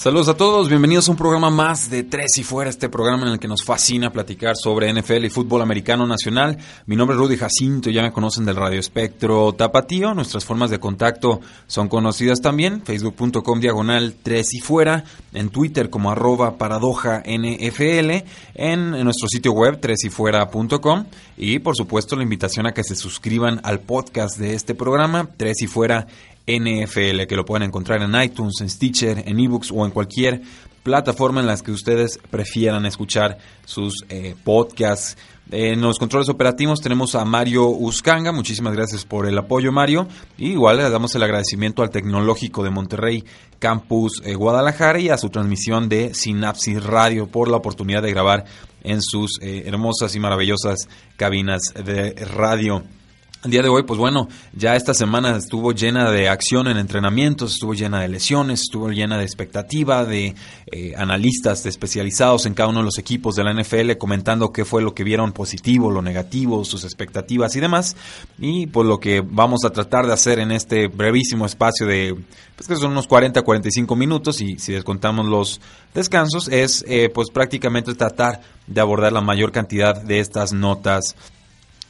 Saludos a todos, bienvenidos a un programa más de Tres y Fuera, este programa en el que nos fascina platicar sobre NFL y fútbol americano nacional. Mi nombre es Rudy Jacinto, ya me conocen del Radio Espectro Tapatío. Nuestras formas de contacto son conocidas también, facebook.com diagonal Tres y Fuera, en Twitter como arroba paradoja NFL, en, nuestro sitio web tresyfuera.com y por supuesto la invitación a que se suscriban al podcast de este programa, Tres y Fuera NFL, que lo pueden encontrar en iTunes, en Stitcher, en eBooks o en cualquier plataforma en las que ustedes prefieran escuchar sus eh, podcasts. En los controles operativos tenemos a Mario Uscanga. Muchísimas gracias por el apoyo, Mario. Y igual le damos el agradecimiento al Tecnológico de Monterrey Campus eh, Guadalajara y a su transmisión de Sinapsis Radio por la oportunidad de grabar en sus eh, hermosas y maravillosas cabinas de radio. El día de hoy, pues bueno, ya esta semana estuvo llena de acción en entrenamientos, estuvo llena de lesiones, estuvo llena de expectativa, de eh, analistas especializados en cada uno de los equipos de la NFL comentando qué fue lo que vieron positivo, lo negativo, sus expectativas y demás. Y pues lo que vamos a tratar de hacer en este brevísimo espacio de, pues que son unos 40, 45 minutos y si descontamos los descansos, es eh, pues prácticamente tratar de abordar la mayor cantidad de estas notas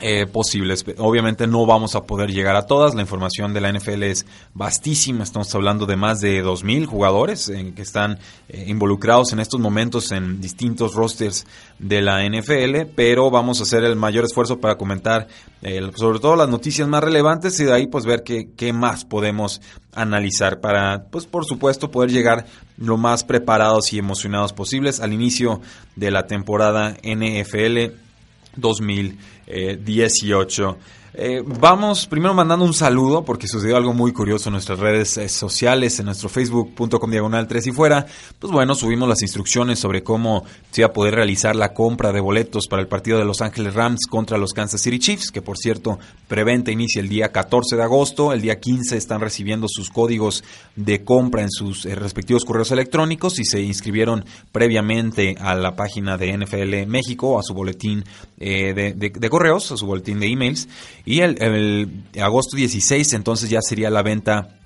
eh, posibles. Obviamente no vamos a poder llegar a todas. La información de la NFL es vastísima. Estamos hablando de más de 2.000 jugadores en, que están eh, involucrados en estos momentos en distintos rosters de la NFL, pero vamos a hacer el mayor esfuerzo para comentar eh, sobre todo las noticias más relevantes y de ahí pues ver qué, qué más podemos analizar para, pues por supuesto, poder llegar lo más preparados y emocionados posibles al inicio de la temporada NFL 2018. Eh, vamos primero mandando un saludo porque sucedió algo muy curioso en nuestras redes eh, sociales, en nuestro facebook.com diagonal 3 y fuera. Pues bueno, subimos las instrucciones sobre cómo se iba a poder realizar la compra de boletos para el partido de Los Ángeles Rams contra los Kansas City Chiefs, que por cierto, preventa inicia el día 14 de agosto. El día 15 están recibiendo sus códigos de compra en sus eh, respectivos correos electrónicos y se inscribieron previamente a la página de NFL México, a su boletín de, de correos, a su boletín de emails. Y el, agosto 16 entonces ya sería la venta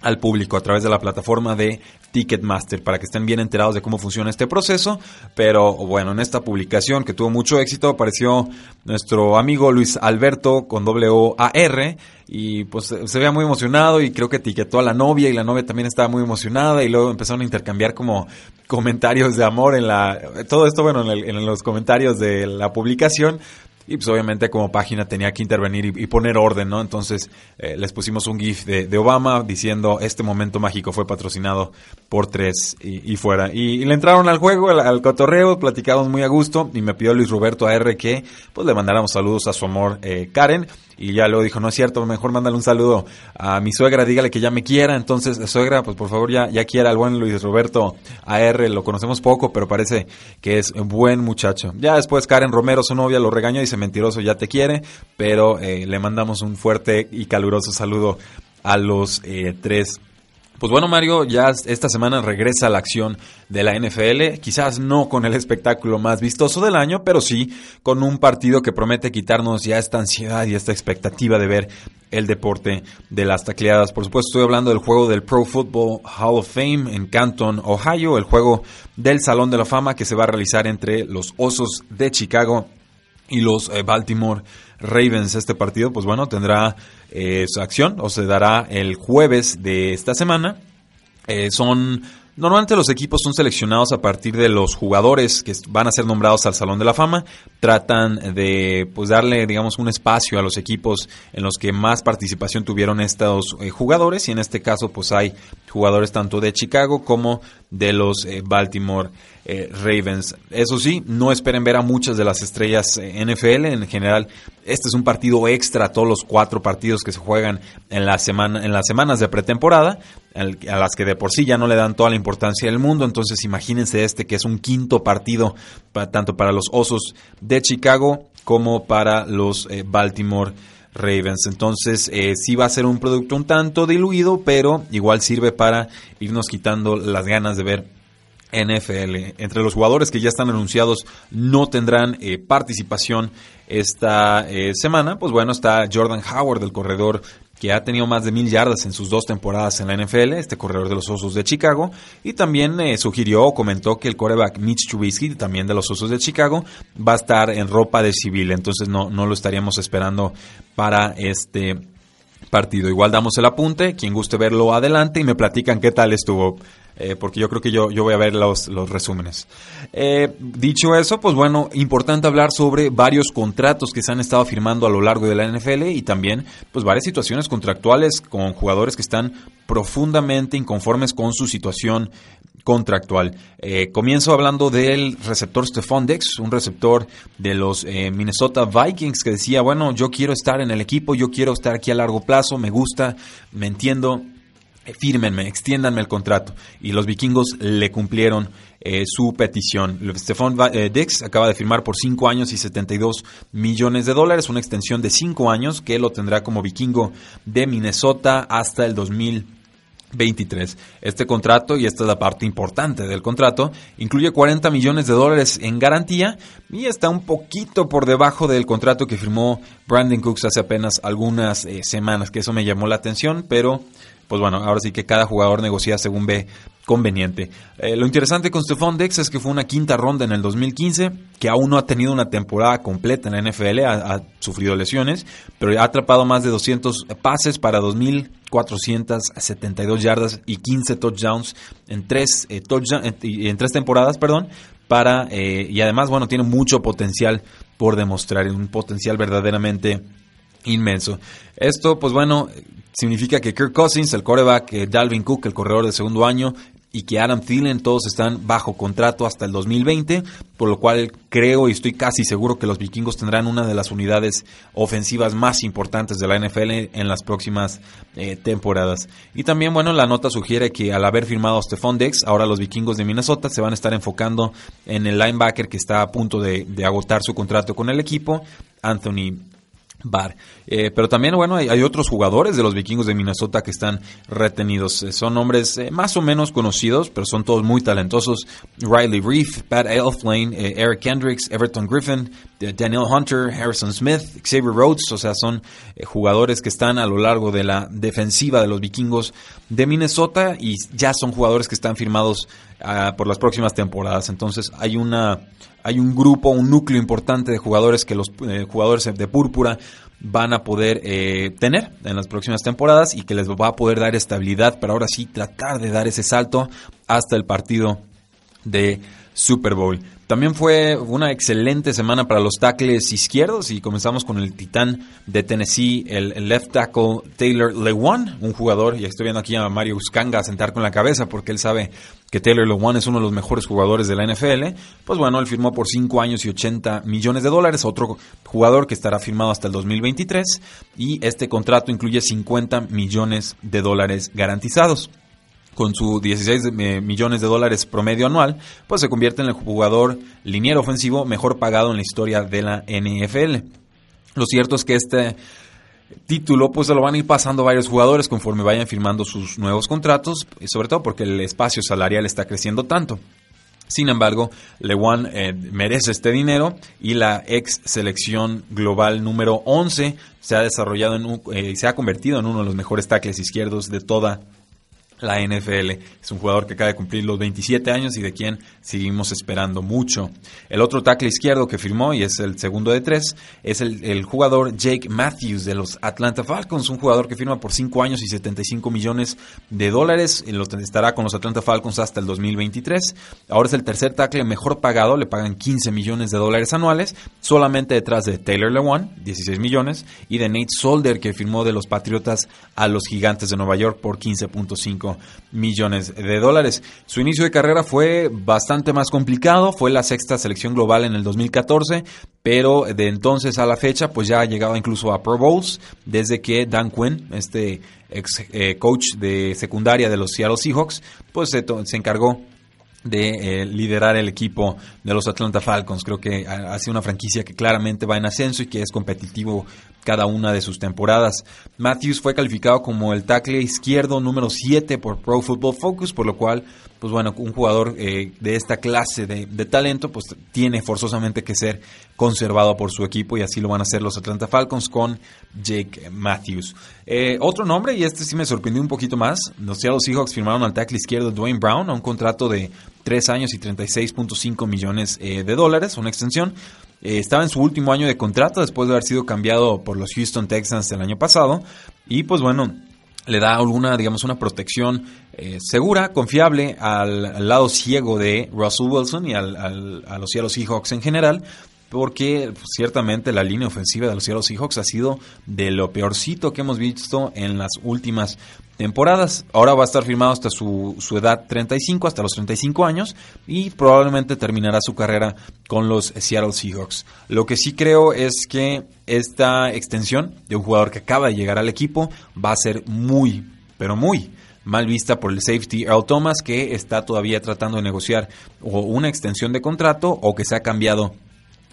al público a través de la plataforma de Ticketmaster para que estén bien enterados de cómo funciona este proceso. Pero bueno, en esta publicación que tuvo mucho éxito apareció nuestro amigo Luis Alberto con W-A-R y pues se veía muy emocionado y creo que etiquetó a la novia y la novia también estaba muy emocionada y luego empezaron a intercambiar como comentarios de amor en la... Todo esto bueno en los comentarios de la publicación y pues obviamente como página tenía que intervenir y, poner orden, ¿no? Entonces eh, les pusimos un GIF de, Obama diciendo este momento mágico fue patrocinado por tres y, fuera. Y, le entraron al juego, al, cotorreo, platicamos muy a gusto y me pidió Luis Roberto AR que pues le mandáramos saludos a su amor eh, Karen. Y ya luego dijo, no es cierto, mejor mándale un saludo a mi suegra, dígale que ya me quiera. Entonces, suegra, pues por favor ya, ya quiera al buen Luis Roberto AR, lo conocemos poco, pero parece que es un buen muchacho. Ya después Karen Romero, su novia, lo regañó y dice, mentiroso, ya te quiere, pero eh, le mandamos un fuerte y caluroso saludo a los eh, tres pues bueno, Mario, ya esta semana regresa la acción de la NFL, quizás no con el espectáculo más vistoso del año, pero sí con un partido que promete quitarnos ya esta ansiedad y esta expectativa de ver el deporte de las tacleadas. Por supuesto, estoy hablando del juego del Pro Football Hall of Fame en Canton, Ohio, el juego del Salón de la Fama que se va a realizar entre los Osos de Chicago y los eh, Baltimore Ravens. Este partido, pues bueno, tendrá eh, su acción o se dará el jueves de esta semana. Eh, son Normalmente los equipos son seleccionados a partir de los jugadores que van a ser nombrados al Salón de la Fama. Tratan de pues darle, digamos, un espacio a los equipos en los que más participación tuvieron estos jugadores y en este caso pues hay jugadores tanto de Chicago como de los Baltimore eh, Ravens. Eso sí, no esperen ver a muchas de las estrellas eh, NFL. En general, este es un partido extra a todos los cuatro partidos que se juegan en, la semana, en las semanas de pretemporada, a las que de por sí ya no le dan toda la importancia del mundo. Entonces, imagínense este que es un quinto partido tanto para los Osos de Chicago como para los Baltimore Ravens. Entonces, eh, sí va a ser un producto un tanto diluido, pero igual sirve para irnos quitando las ganas de ver NFL. Entre los jugadores que ya están anunciados no tendrán eh, participación esta eh, semana, pues bueno, está Jordan Howard, el corredor que ha tenido más de mil yardas en sus dos temporadas en la NFL, este corredor de los Osos de Chicago, y también eh, sugirió o comentó que el coreback Mitch Trubisky, también de los Osos de Chicago, va a estar en ropa de civil, entonces no, no lo estaríamos esperando para este partido. Igual damos el apunte, quien guste verlo adelante y me platican qué tal estuvo. Eh, porque yo creo que yo, yo voy a ver los, los resúmenes. Eh, dicho eso, pues bueno, importante hablar sobre varios contratos que se han estado firmando a lo largo de la NFL y también pues varias situaciones contractuales con jugadores que están profundamente inconformes con su situación contractual. Eh, comienzo hablando del receptor Stephon Dex, un receptor de los Minnesota Vikings que decía, bueno, yo quiero estar en el equipo, yo quiero estar aquí a largo plazo, me gusta, me entiendo, fírmenme, extiéndanme el contrato. Y los vikingos le cumplieron eh, su petición. Stephon eh, Dix acaba de firmar por 5 años y 72 millones de dólares, una extensión de 5 años que lo tendrá como vikingo de Minnesota hasta el 2023. Este contrato, y esta es la parte importante del contrato, incluye 40 millones de dólares en garantía y está un poquito por debajo del contrato que firmó Brandon Cooks hace apenas algunas eh, semanas, que eso me llamó la atención, pero pues bueno, ahora sí que cada jugador negocia según ve conveniente. Eh, lo interesante con Stephon Dex es que fue una quinta ronda en el 2015, que aún no ha tenido una temporada completa en la NFL, ha, sufrido lesiones, pero ha atrapado más de 200 pases para 2.472 yardas y 15 touchdowns en tres, eh, en tres temporadas, perdón, para, eh, y además, bueno, tiene mucho potencial por demostrar, un potencial verdaderamente inmenso. Esto, pues bueno, significa que Kirk Cousins, el coreback, eh, Dalvin Cook, el corredor de segundo año, y que Adam Thielen, todos están bajo contrato hasta el 2020, por lo cual creo y estoy casi seguro que los vikingos tendrán una de las unidades ofensivas más importantes de la NFL en las próximas eh, temporadas. Y también, bueno, la nota sugiere que al haber firmado a Stephon Dex, ahora los vikingos de Minnesota se van a estar enfocando en el linebacker que está a punto de, de agotar su contrato con el equipo, Anthony Bar. Eh, pero también, bueno, hay, otros jugadores de los vikingos de Minnesota que están retenidos. Eh, son nombres eh, más o menos conocidos, pero son todos muy talentosos. Riley Reef, Pat Elflane, Eric Kendricks, Everton Griffin, Daniel Hunter, Harrison Smith, Xavier Rhodes. O sea, son jugadores que están a lo largo de la defensiva de los vikingos de Minnesota y ya son jugadores que están firmados ah, por las próximas temporadas. Entonces hay una hay un grupo, un núcleo importante de jugadores que los eh, jugadores de púrpura van a poder eh, tener en las próximas temporadas y que les va a poder dar estabilidad para ahora sí tratar de dar ese salto hasta el partido de Super Bowl. También fue una excelente semana para los tackles izquierdos y comenzamos con el titán de Tennessee, el, left tackle Taylor Lewan, un jugador, y estoy viendo aquí a Mario Uscanga sentar con la cabeza porque él sabe que Taylor Lewan es uno de los mejores jugadores de la NFL. Pues bueno, él firmó por 5 años y 80 millones de dólares, otro jugador que estará firmado hasta el 2023 y este contrato incluye 50 millones de dólares garantizados con su 16 eh, millones de dólares promedio anual, pues se convierte en el jugador liniero ofensivo mejor pagado en la historia de la NFL. Lo cierto es que este título pues se lo van a ir pasando varios jugadores conforme vayan firmando sus nuevos contratos, y sobre todo porque el espacio salarial está creciendo tanto. Sin embargo, Lewan eh, merece este dinero y la ex selección global número 11 se ha desarrollado en eh, se ha convertido en uno de los mejores tackles izquierdos de toda la NFL. Es un jugador que acaba de cumplir los 27 años y de quien seguimos esperando mucho. El otro tackle izquierdo que firmó, y es el segundo de tres, es el, jugador Jake Matthews de los Atlanta Falcons, un jugador que firma por 5 años y 75 millones de dólares. Estará con los Atlanta Falcons hasta el 2023. Ahora es el tercer tackle mejor pagado, le pagan 15 millones de dólares anuales, solamente detrás de Taylor Lewan, 16 millones, y de Nate Solder, que firmó de los Patriotas a los Gigantes de Nueva York por 15.5 2.5 millones de dólares. Su inicio de carrera fue bastante más complicado, fue la sexta selección global en el 2014, pero de entonces a la fecha pues ya ha llegado incluso a Pro Bowls desde que Dan Quinn, este ex eh, coach de secundaria de los Seattle Seahawks, pues se, encargó de eh, liderar el equipo de los Atlanta Falcons. Creo que ha, sido una franquicia que claramente va en ascenso y que es competitivo cada una de sus temporadas. Matthews fue calificado como el tackle izquierdo número 7 por Pro Football Focus, por lo cual, pues bueno, un jugador eh, de esta clase de, talento, pues tiene forzosamente que ser conservado por su equipo y así lo van a hacer los Atlanta Falcons con Jake Matthews. Eh, otro nombre, y este sí me sorprendió un poquito más, los Seattle Seahawks firmaron al tackle izquierdo Dwayne Brown a un contrato de 3 años y 36.5 millones eh, de dólares, una extensión. Eh, estaba en su último año de contrato después de haber sido cambiado por los Houston Texans el año pasado. Y pues bueno, le da alguna, digamos, una protección eh, segura, confiable al, lado ciego de Russell Wilson y al, a los Seattle Seahawks en general, porque pues, ciertamente la línea ofensiva de los Seattle Seahawks ha sido de lo peorcito que hemos visto en las últimas temporadas. Ahora va a estar firmado hasta su, su, edad 35, hasta los 35 años, y probablemente terminará su carrera con los Seattle Seahawks. Lo que sí creo es que esta extensión de un jugador que acaba de llegar al equipo va a ser muy, pero muy mal vista por el safety Earl Thomas, que está todavía tratando de negociar o una extensión de contrato o que se ha cambiado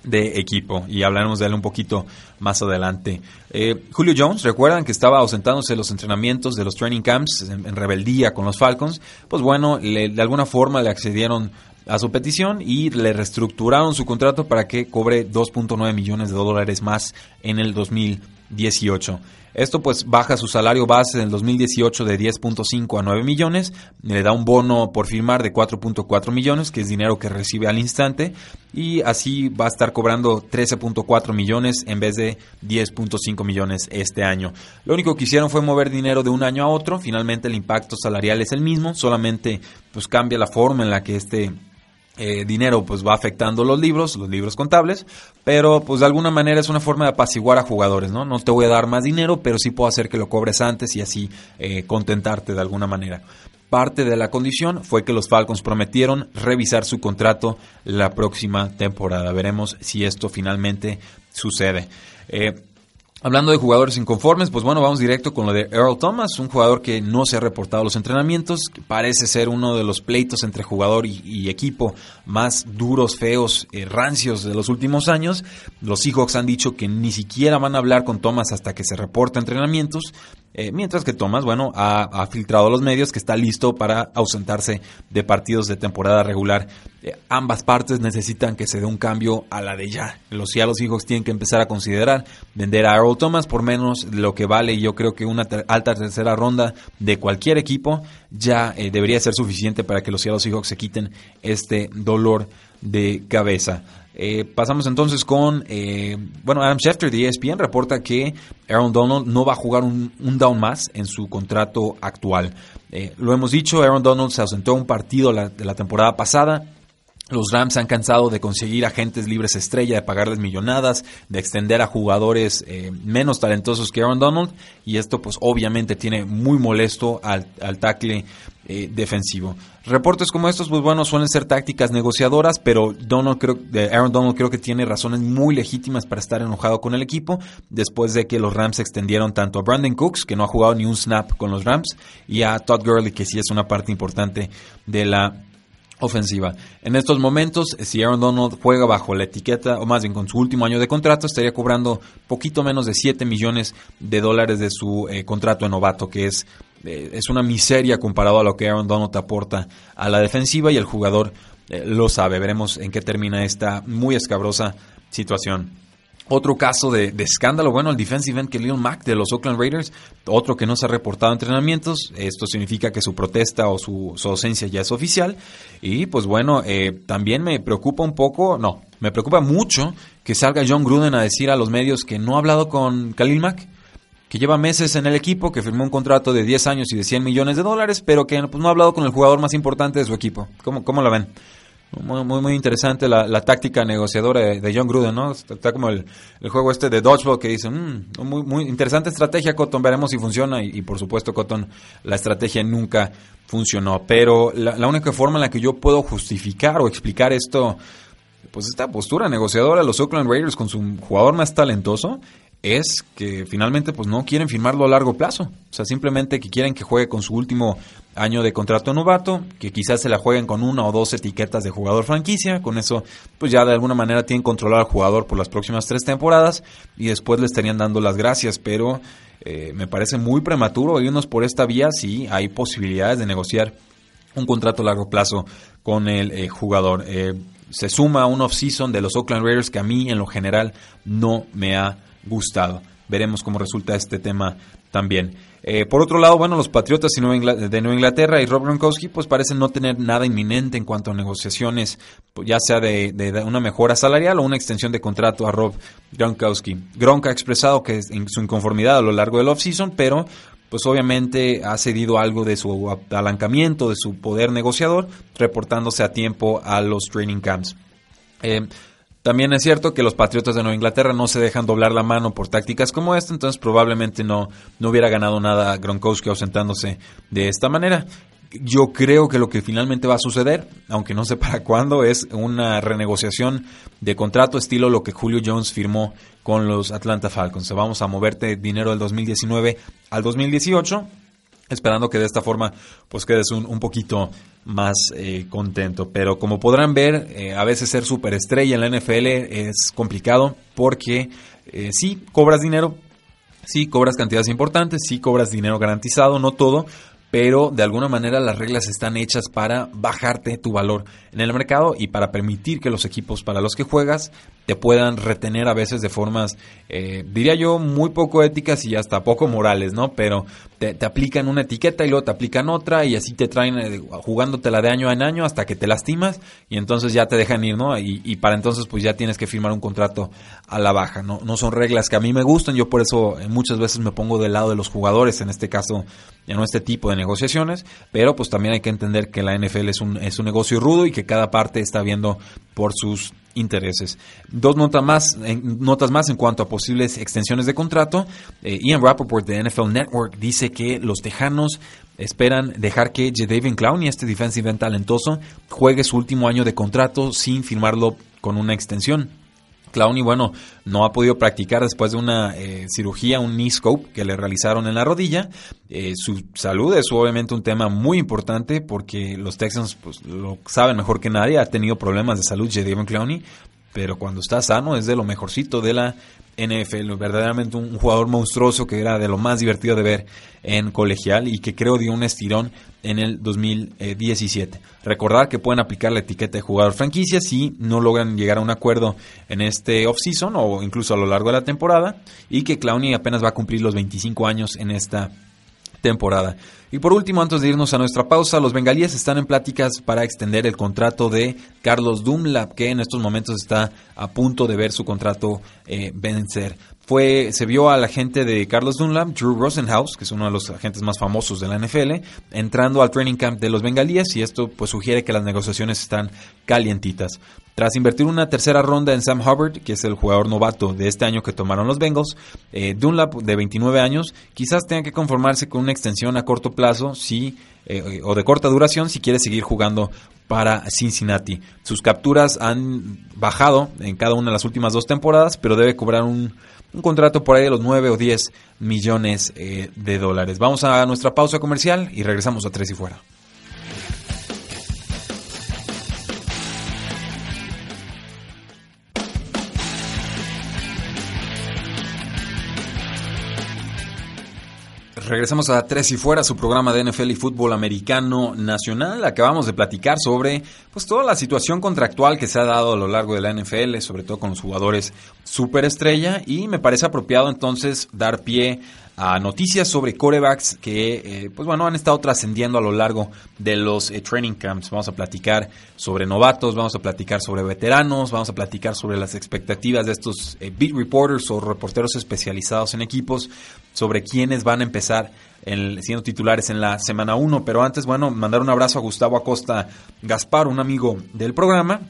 de equipo y hablaremos de él un poquito más adelante. Eh, Julio Jones, recuerdan que estaba ausentándose de los entrenamientos de los training camps en, rebeldía con los Falcons, pues bueno, de alguna forma le accedieron a su petición y le reestructuraron su contrato para que cobre 2.9 millones de dólares más en el 2018. Esto pues baja su salario base del 2018 de 10.5 a 9 millones, le da un bono por firmar de 4.4 millones, que es dinero que recibe al instante, y así va a estar cobrando 13.4 millones en vez de 10.5 millones este año. Lo único que hicieron fue mover dinero de un año a otro, finalmente el impacto salarial es el mismo, solamente pues cambia la forma en la que este eh, dinero pues va afectando los libros, los libros contables, pero pues de alguna manera es una forma de apaciguar a jugadores, ¿no? No te voy a dar más dinero, pero sí puedo hacer que lo cobres antes y así eh, contentarte de alguna manera. Parte de la condición fue que los Falcons prometieron revisar su contrato la próxima temporada. Veremos si esto finalmente sucede. Eh, Hablando de jugadores inconformes, pues bueno, vamos directo con lo de Earl Thomas, un jugador que no se ha reportado los entrenamientos, parece ser uno de los pleitos entre jugador y, equipo más duros, feos, eh, rancios de los últimos años. Los Seahawks han dicho que ni siquiera van a hablar con Thomas hasta que se reporte entrenamientos, eh, mientras que Thomas, bueno, ha, filtrado a los medios que está listo para ausentarse de partidos de temporada regular. Eh, ambas partes necesitan que se dé un cambio a la de ya. Los Seattle Seahawks tienen que empezar a considerar vender a Earl Thomas por menos lo que vale. Yo creo que una alta tercera ronda de cualquier equipo ya eh, debería ser suficiente para que los Seattle Seahawks se quiten este dolor de cabeza. Eh, pasamos entonces con, eh, bueno, Adam Schefter de ESPN reporta que Aaron Donald no va a jugar un, down más en su contrato actual. Eh, lo hemos dicho, Aaron Donald se ausentó un partido de la temporada pasada. Los Rams han cansado de conseguir agentes libres estrella, de pagarles millonadas, de extender a jugadores menos talentosos que Aaron Donald. Y esto pues obviamente tiene muy molesto al, al tackle eh, defensivo. Reportes como estos, pues bueno, suelen ser tácticas negociadoras, pero Donald creo, Aaron Donald creo que tiene razones muy legítimas para estar enojado con el equipo, después de que los Rams extendieron tanto a Brandon Cooks, que no ha jugado ni un snap con los Rams, y a Todd Gurley, que sí es una parte importante de la ofensiva. En estos momentos, si Aaron Donald juega bajo la etiqueta, o más bien con su último año de contrato, estaría cobrando poquito menos de 7 millones de dólares de su eh, contrato de novato, que es eh, es una miseria comparado a lo que Aaron Donald aporta a la defensiva y el jugador eh, lo sabe. Veremos en qué termina esta muy escabrosa situación. Otro caso de, escándalo, bueno, el defensive end Khalil Mack de los Oakland Raiders, otro que no se ha reportado entrenamientos, esto significa que su protesta o su, ausencia ya es oficial, y pues bueno, eh, también me preocupa un poco, no, me preocupa mucho que salga John Gruden a decir a los medios que no ha hablado con Khalil Mack, que lleva meses en el equipo, que firmó un contrato de 10 años y de 100 millones de dólares, pero que pues, no ha hablado con el jugador más importante de su equipo. ¿Cómo, cómo lo ven? Muy, muy, interesante la, táctica negociadora de, John Gruden, ¿no? Está como el, juego este de dodgeball que dice, mm, muy, muy interesante estrategia, Cotton, veremos si funciona. Y, por supuesto, Cotton, la estrategia nunca funcionó. Pero la, la, única forma en la que yo puedo justificar o explicar esto, pues esta postura negociadora de los Oakland Raiders con su jugador más talentoso, es que finalmente pues no quieren firmarlo a largo plazo. O sea, simplemente que quieren que juegue con su último año de contrato novato, que quizás se la jueguen con una o dos etiquetas de jugador franquicia. Con eso pues ya de alguna manera tienen controlado al jugador por las próximas tres temporadas y después le estarían dando las gracias. Pero eh, me parece muy prematuro irnos por esta vía si hay posibilidades de negociar un contrato a largo plazo con el eh, jugador. Eh, se suma un off-season de los Oakland Raiders que a mí en lo general no me ha gustado. Veremos cómo resulta este tema también. Eh, por otro lado, bueno, los Patriotas de Nueva Inglaterra y Rob Gronkowski pues parecen no tener nada inminente en cuanto a negociaciones, pues, ya sea de, una mejora salarial o una extensión de contrato a Rob Gronkowski. Gronk ha expresado que en su inconformidad a lo largo del offseason, pero pues obviamente ha cedido algo de su apalancamiento, de su poder negociador, reportándose a tiempo a los training camps. Eh, también es cierto que los Patriotas de Nueva Inglaterra no se dejan doblar la mano por tácticas como esta, entonces probablemente no, no hubiera ganado nada Gronkowski ausentándose de esta manera. Yo creo que lo que finalmente va a suceder, aunque no sé para cuándo, es una renegociación de contrato estilo lo que Julio Jones firmó con los Atlanta Falcons. Vamos a moverte dinero del 2019 al 2018 esperando que de esta forma pues quedes un, un poquito más eh, contento. Pero como podrán ver, eh, a veces ser superestrella en la NFL es complicado porque eh, sí cobras dinero, sí cobras cantidades importantes, sí cobras dinero garantizado, no todo, pero de alguna manera las reglas están hechas para bajarte tu valor en el mercado y para permitir que los equipos para los que juegas te puedan retener a veces de formas, eh, diría yo, muy poco éticas y hasta poco morales, ¿no? Pero te, aplican una etiqueta y luego te aplican otra y así te traen eh, jugándotela de año en año hasta que te lastimas y entonces ya te dejan ir, ¿no? Y, y, para entonces pues ya tienes que firmar un contrato a la baja, ¿no? No son reglas que a mí me gustan, yo por eso eh, muchas veces me pongo del lado de los jugadores, en este caso ya no este tipo de negociaciones, pero pues también hay que entender que la NFL es un, es un negocio rudo y que cada parte está viendo por sus intereses. Dos notas más, notas más en cuanto a posibles extensiones de contrato. Eh, Ian Rappaport de NFL Network dice que los Tejanos esperan dejar que Jadavion Clowney, este defensive end talentoso, juegue su último año de contrato sin firmarlo con una extensión. Clowney, bueno, no ha podido practicar después de una eh, cirugía, un knee scope que le realizaron en la rodilla. Eh, su salud es obviamente un tema muy importante porque los Texans pues, lo saben mejor que nadie. Ha tenido problemas de salud Jadavion Clowney, pero cuando está sano es de lo mejorcito de la NFL, verdaderamente un jugador monstruoso que era de lo más divertido de ver en colegial y que creo dio un estirón en el 2017. Recordar que pueden aplicar la etiqueta de jugador franquicia si no logran llegar a un acuerdo en este offseason o incluso a lo largo de la temporada y que Clowney apenas va a cumplir los 25 años en esta temporada. Y por último, antes de irnos a nuestra pausa, los bengalíes están en pláticas para extender el contrato de Carlos Dunlap, que en estos momentos está a punto de ver su contrato eh, vencer fue, se vio al agente de Carlos Dunlap, Drew Rosenhaus, que es uno de los agentes más famosos de la NFL, entrando al training camp de los bengalíes y esto pues sugiere que las negociaciones están calientitas. Tras invertir una tercera ronda en Sam Hubbard, que es el jugador novato de este año que tomaron los Bengals, eh, Dunlap, de 29 años, quizás tenga que conformarse con una extensión a corto plazo si, eh, o de corta duración si quiere seguir jugando para Cincinnati. Sus capturas han bajado en cada una de las últimas dos temporadas, pero debe cobrar un un contrato por ahí de los 9 o 10 millones eh, de dólares. Vamos a nuestra pausa comercial y regresamos a Tres y Fuera. Regresamos a Tres y Fuera, su programa de NFL y fútbol americano nacional. Acabamos de platicar sobre pues toda la situación contractual que se ha dado a lo largo de la NFL, sobre todo con los jugadores superestrella, y me parece apropiado entonces dar pie a noticias sobre corebacks que, eh, pues bueno, han estado trascendiendo a lo largo de los eh, training camps. Vamos a platicar sobre novatos, vamos a platicar sobre veteranos, vamos a platicar sobre las expectativas de estos eh, beat reporters o reporteros especializados en equipos, sobre quiénes van a empezar siendo titulares en la semana 1. Pero antes, bueno, mandar un abrazo a Gustavo Acosta Gaspar, un amigo del programa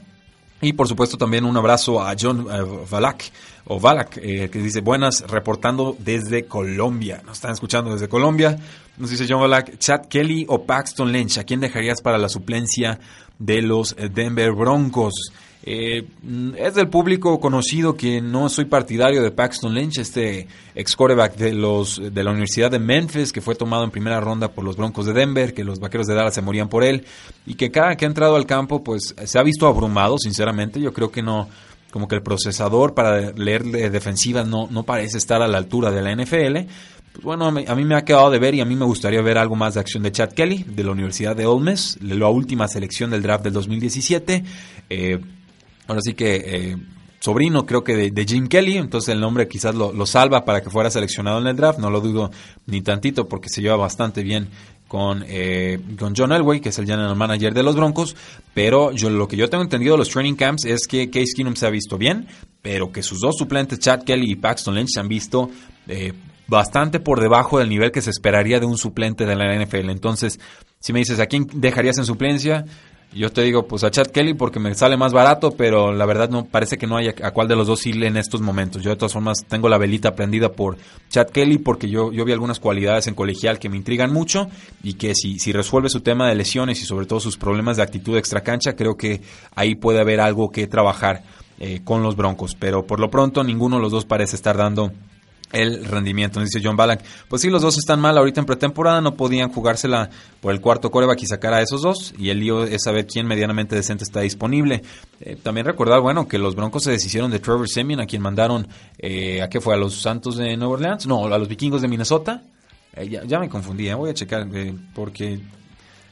y por supuesto también un abrazo a John eh, Valak, o Valak, eh, que dice buenas, reportando desde Colombia. Nos están escuchando desde Colombia. Nos dice John Valak, Chad Kelly o Paxton Lynch, ¿a quién dejarías para la suplencia de los Denver Broncos? Eh, es del público conocido que no soy partidario de Paxton Lynch, este ex quarterback de, los, de la Universidad de Memphis, que fue tomado en primera ronda por los Broncos de Denver, que los Vaqueros de Dallas se morían por él, y que cada que ha entrado al campo, pues se ha visto abrumado, sinceramente. Yo creo que no, como que el procesador para leer defensivas no, no parece estar a la altura de la NFL. Pues bueno, a mí, me ha quedado de ver y a mí me gustaría ver algo más de acción de Chad Kelly, de la Universidad de Ole Miss, la última selección del draft del 2017. Eh, ahora sí que eh, sobrino creo que de, Jim Kelly, entonces el nombre quizás lo, salva para que fuera seleccionado en el draft, no lo dudo ni tantito porque se lleva bastante bien con, eh, con John Elway, que es el general manager de los Broncos, pero yo lo que yo tengo entendido de los training camps es que Case Keenum se ha visto bien, pero que sus dos suplentes, Chad Kelly y Paxton Lynch, se han visto eh, bastante por debajo del nivel que se esperaría de un suplente de la NFL. Entonces, si me dices, ¿a quién dejarías en suplencia? Yo te digo, pues a Chad Kelly porque me sale más barato, pero la verdad no parece que no haya a cuál de los dos irle en estos momentos. Yo de todas formas tengo la velita prendida por Chad Kelly porque yo, yo vi algunas cualidades en colegial que me intrigan mucho y que si, si resuelve su tema de lesiones y sobre todo sus problemas de actitud extracancha, creo que ahí puede haber algo que trabajar eh, con los Broncos. Pero por lo pronto ninguno de los dos parece estar dando el rendimiento. Dice John Balak, pues sí, los dos están mal ahorita en pretemporada, no podían jugársela por el cuarto coreback y sacar a esos dos, y el lío es saber quién medianamente decente está disponible. Eh, también recordar, bueno, que los Broncos se deshicieron de Trevor Simeon, a quien mandaron, eh, ¿a qué fue? ¿A los Santos de Nueva Orleans? No, a los Vikingos de Minnesota. Eh, ya, me confundí, voy a checar, porque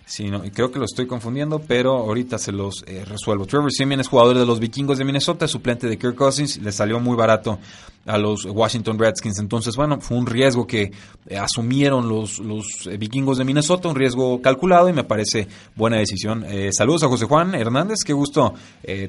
Sí, no, creo que lo estoy confundiendo, pero ahorita se los resuelvo. Trevor Simeon es jugador de los vikingos de Minnesota, suplente de Kirk Cousins, le salió muy barato a los Washington Redskins. Entonces, bueno, fue un riesgo que eh, asumieron los, los eh, vikingos de Minnesota, un riesgo calculado y me parece buena decisión. Eh, saludos a José Juan Hernández, qué gusto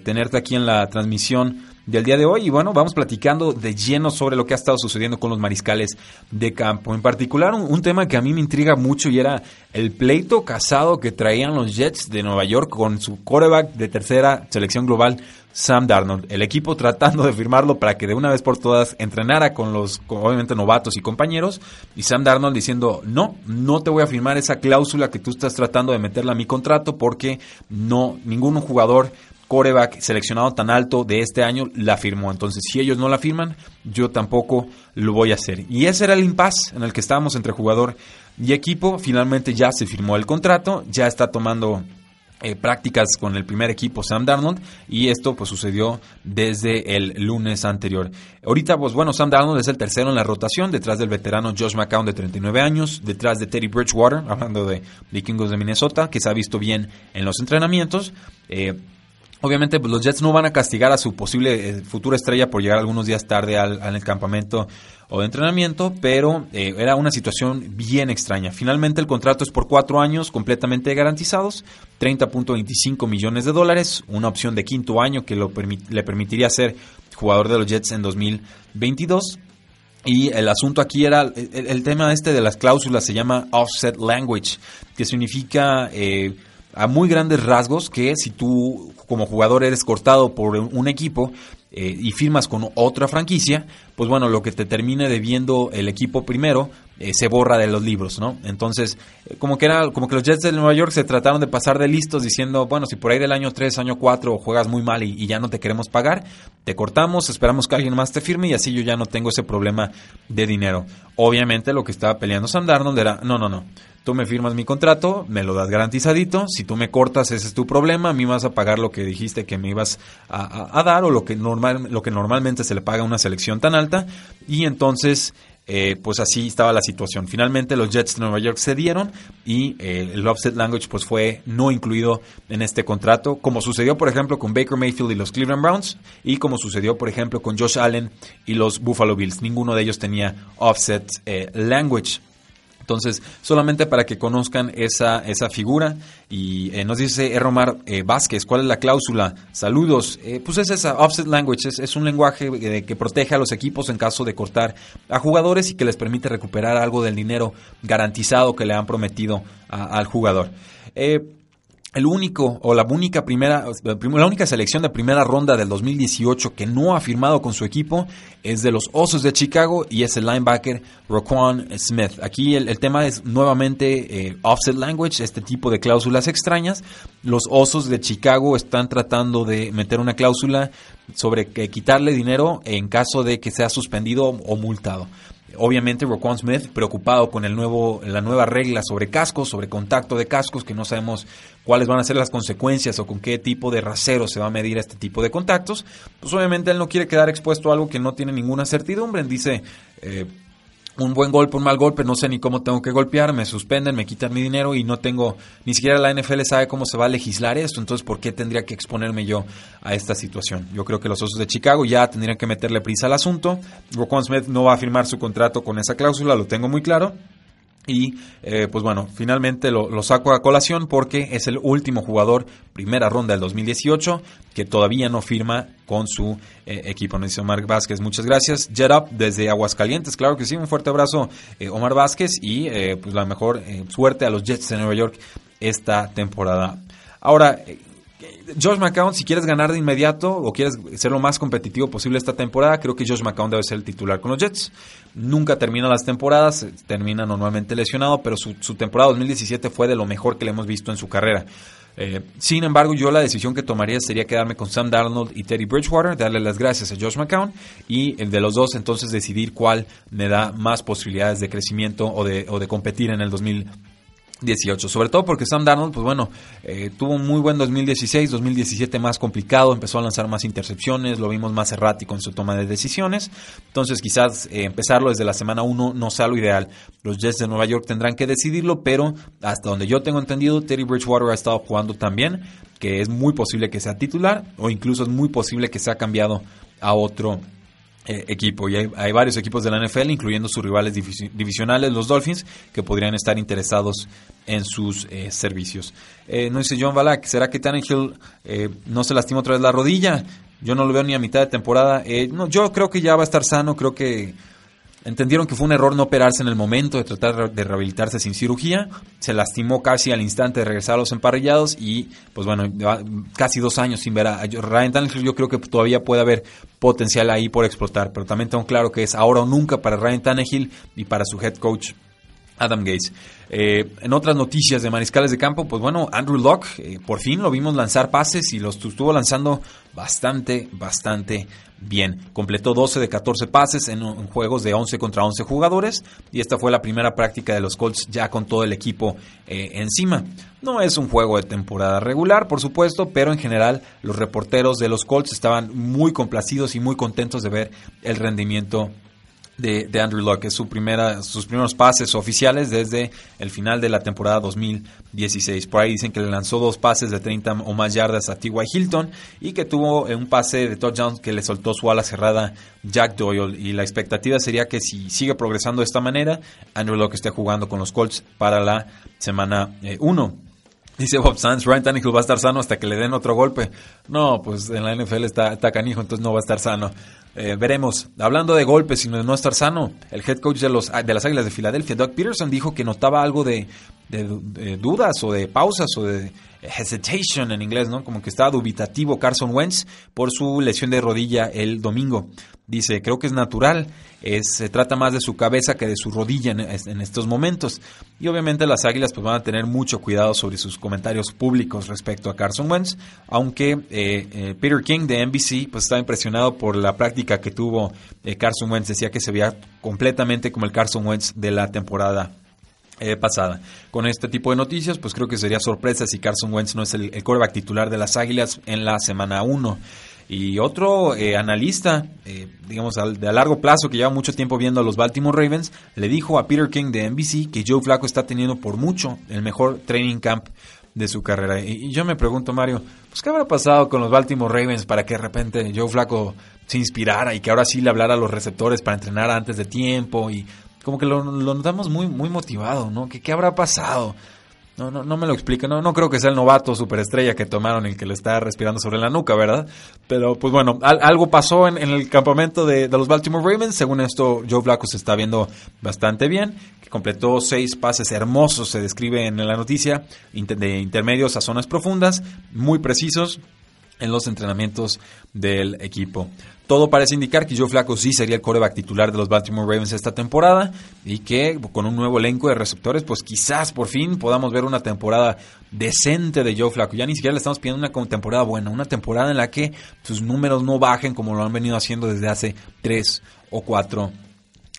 tenerte aquí en la transmisión del día de hoy. Y bueno, vamos platicando de lleno sobre lo que ha estado sucediendo con los mariscales de campo. En particular, un, tema que a mí me intriga mucho y era el pleito casado que traían los Jets de Nueva York con su quarterback de tercera selección global Sam Darnold. El equipo tratando de firmarlo para que de una vez por todas entrenara con los, obviamente, novatos y compañeros. Y Sam Darnold diciendo, no, no te voy a firmar esa cláusula que tú estás tratando de meterla a mi contrato porque no, ningún jugador coreback seleccionado tan alto de este año la firmó. Entonces, si ellos no la firman, yo tampoco lo voy a hacer. Y ese era el impasse en el que estábamos entre jugador y equipo. Finalmente ya se firmó el contrato, ya está tomando eh, prácticas con el primer equipo Sam Darnold y esto pues sucedió desde el lunes anterior. Ahorita pues bueno, Sam Darnold es el tercero en la rotación detrás del veterano Josh McCown de 39 años, detrás de Teddy Bridgewater, hablando de vikingos de Minnesota, que se ha visto bien en los entrenamientos. Eh, Obviamente pues, los Jets no van a castigar a su posible eh, futura estrella por llegar algunos días tarde al, al campamento o de entrenamiento, pero eh, era una situación bien extraña. Finalmente el contrato es por cuatro años completamente garantizados, 30.25 millones de dólares, una opción de quinto año que lo le permitiría ser jugador de los Jets en 2022. Y el asunto aquí era, el, tema este de las cláusulas se llama offset language, que significa eh, a muy grandes rasgos que si tú como jugador eres cortado por un equipo, eh, y firmas con otra franquicia, pues bueno, lo que te termine debiendo el equipo primero eh, se borra de los libros, ¿no? Entonces, eh, como que era, como que los Jets de Nueva York se trataron de pasar de listos diciendo, bueno, si por ahí del año 3, año 4 juegas muy mal y, ya no te queremos pagar, te cortamos, esperamos que alguien más te firme y así yo ya no tengo ese problema de dinero. Obviamente lo que estaba peleando Sam Darnold era, no, no, no tú me firmas mi contrato, me lo das garantizadito, si tú me cortas ese es tu problema, a mí vas a pagar lo que dijiste que me ibas a, dar o lo que, normal, lo que normalmente se le paga a una selección tan alta y entonces eh, pues así estaba la situación. Finalmente los Jets de Nueva York cedieron y eh, el offset language pues fue no incluido en este contrato, como sucedió por ejemplo con Baker Mayfield y los Cleveland Browns y como sucedió por ejemplo con Josh Allen y los Buffalo Bills. Ninguno de ellos tenía offset language. Entonces, solamente para que conozcan esa, esa figura. Y eh, nos dice Romar eh, Vázquez, ¿cuál es la cláusula? Saludos. Eh, pues es esa, offset language, es, un lenguaje que protege a los equipos en caso de cortar a jugadores y que les permite recuperar algo del dinero garantizado que le han prometido al jugador el único o la única primera la única selección de primera ronda del 2018 que no ha firmado con su equipo es de los Osos de Chicago y es el linebacker Roquan Smith. Aquí el, tema es nuevamente eh, offset language, este tipo de cláusulas extrañas. Los Osos de Chicago están tratando de meter una cláusula sobre que quitarle dinero en caso de que sea suspendido o multado. Obviamente Roquan Smith preocupado con el nuevo, la nueva regla sobre cascos, sobre contacto de cascos, que no sabemos cuáles van a ser las consecuencias o con qué tipo de rasero se va a medir este tipo de contactos, pues obviamente él no quiere quedar expuesto a algo que no tiene ninguna certidumbre. Dice, eh, un buen golpe, un mal golpe, no sé ni cómo tengo que golpear, me suspenden, me quitan mi dinero y no tengo, ni siquiera la NFL sabe cómo se va a legislar esto, entonces ¿por qué tendría que exponerme yo a esta situación? Yo creo que los Osos de Chicago ya tendrían que meterle prisa al asunto. Roquan Smith no va a firmar su contrato con esa cláusula, lo tengo muy claro. Y eh, pues bueno, finalmente lo, saco a colación porque es el último jugador, primera ronda del 2018, que todavía no firma con su eh, equipo. Nos dice Omar Vázquez, muchas gracias. Jet Up desde Aguascalientes, claro que sí, un fuerte abrazo eh, Omar Vázquez y pues la mejor suerte a los Jets de Nueva York esta temporada. Ahora, Josh McCown, si quieres ganar de inmediato o quieres ser lo más competitivo posible esta temporada, creo que Josh McCown debe ser el titular con los Jets. Nunca termina las temporadas, termina normalmente lesionado, pero su, temporada 2017 fue de lo mejor que le hemos visto en su carrera. Eh, sin embargo, yo la decisión que tomaría sería quedarme con Sam Darnold y Teddy Bridgewater, darle las gracias a Josh McCown y el de los dos entonces decidir cuál me da más posibilidades de crecimiento o de, competir en el 2017 18, sobre todo porque Sam Darnold, pues bueno, eh, tuvo un muy buen 2016, 2017 más complicado, empezó a lanzar más intercepciones, lo vimos más errático en su toma de decisiones, entonces quizás eh, empezarlo desde la semana 1 no sea lo ideal. Los Jets de Nueva York tendrán que decidirlo, pero hasta donde yo tengo entendido, Terry Bridgewater ha estado jugando también, que es muy posible que sea titular o incluso es muy posible que sea cambiado a otro eh, equipo. Y hay, varios equipos de la NFL, incluyendo sus rivales divisionales, los Dolphins, que podrían estar interesados en sus eh, servicios. Eh, no dice John Balak, ¿será que Tannehill no se lastima otra vez la rodilla? Yo no lo veo ni a mitad de temporada. no, yo creo que ya va a estar sano, creo que Entendieron que fue un error no operarse en el momento de tratar de rehabilitarse sin cirugía. Se lastimó casi al instante de regresar a los emparrillados y, pues bueno, casi dos años sin ver a Ryan Tannehill. Yo creo que todavía puede haber potencial ahí por explotar, pero también tengo claro que es ahora o nunca para Ryan Tannehill y para su head coach Adam Gates. Eh, en otras noticias de mariscales de campo, pues bueno, Andrew Locke, eh, por fin lo vimos lanzar pases y los estuvo lanzando bastante, bastante bien. Completó 12 de 14 pases en, juegos de 11 contra 11 jugadores y esta fue la primera práctica de los Colts ya con todo el equipo eh, encima. No es un juego de temporada regular, por supuesto, pero en general los reporteros de los Colts estaban muy complacidos y muy contentos de ver el rendimiento de, Andrew Luck. Es su primera, sus primeros pases oficiales desde el final de la temporada 2016. Por ahí dicen que le lanzó dos pases de 30 o más yardas a T.Y. Hilton y que tuvo un pase de touchdown que le soltó su ala cerrada Jack Doyle. Y la expectativa sería que si sigue progresando de esta manera, Andrew Luck esté jugando con los Colts para la semana 1. Eh, Dice Bob Sands, Ryan Tannehill va a estar sano hasta que le den otro golpe. No, pues en la NFL está, está canijo, entonces no va a estar sano. Eh, veremos. Hablando de golpes y de no estar sano, el head coach de, los, de las Águilas de Filadelfia, Doug Peterson, dijo que notaba algo de, dudas o de pausas o de hesitation en inglés, ¿no? Como que estaba dubitativo Carson Wentz por su lesión de rodilla el domingo. Dice, creo que es natural, se trata más de su cabeza que de su rodilla en, estos momentos. Y obviamente las Águilas pues, van a tener mucho cuidado sobre sus comentarios públicos respecto a Carson Wentz, aunque eh, eh, Peter King de NBC pues, estaba impresionado por la práctica que tuvo eh, Carson Wentz, decía que se veía completamente como el Carson Wentz de la temporada pasada. Con este tipo de noticias, pues creo que sería sorpresa si Carson Wentz no es el, el titular de las Águilas en la semana 1. Y otro eh, analista, eh, digamos, de a largo plazo, que lleva mucho tiempo viendo a los Baltimore Ravens, le dijo a Peter King de NBC que Joe Flacco está teniendo por mucho el mejor training camp de su carrera. Y, yo me pregunto, Mario, pues ¿qué habrá pasado con los Baltimore Ravens para que de repente Joe Flacco se inspirara y que ahora sí le hablara a los receptores para entrenar antes de tiempo y como que lo, notamos muy, muy motivado, ¿no? ¿Qué, ¿Qué habrá pasado? No, no, no me lo explico. No, no creo que sea el novato superestrella que tomaron el que le está respirando sobre la nuca, ¿verdad? Pero pues bueno, algo pasó en, el campamento de, los Baltimore Ravens. Según esto, Joe Flacco se está viendo bastante bien. Que completó seis pases hermosos, se describe en la noticia, de intermedios a zonas profundas, muy precisos en los entrenamientos del equipo. Todo parece indicar que Joe Flacco sí sería el coreback titular de los Baltimore Ravens esta temporada y que con un nuevo elenco de receptores, pues quizás por fin podamos ver una temporada decente de Joe Flacco. Ya ni siquiera le estamos pidiendo una temporada buena, una temporada en la que sus números no bajen como lo han venido haciendo desde hace tres o cuatro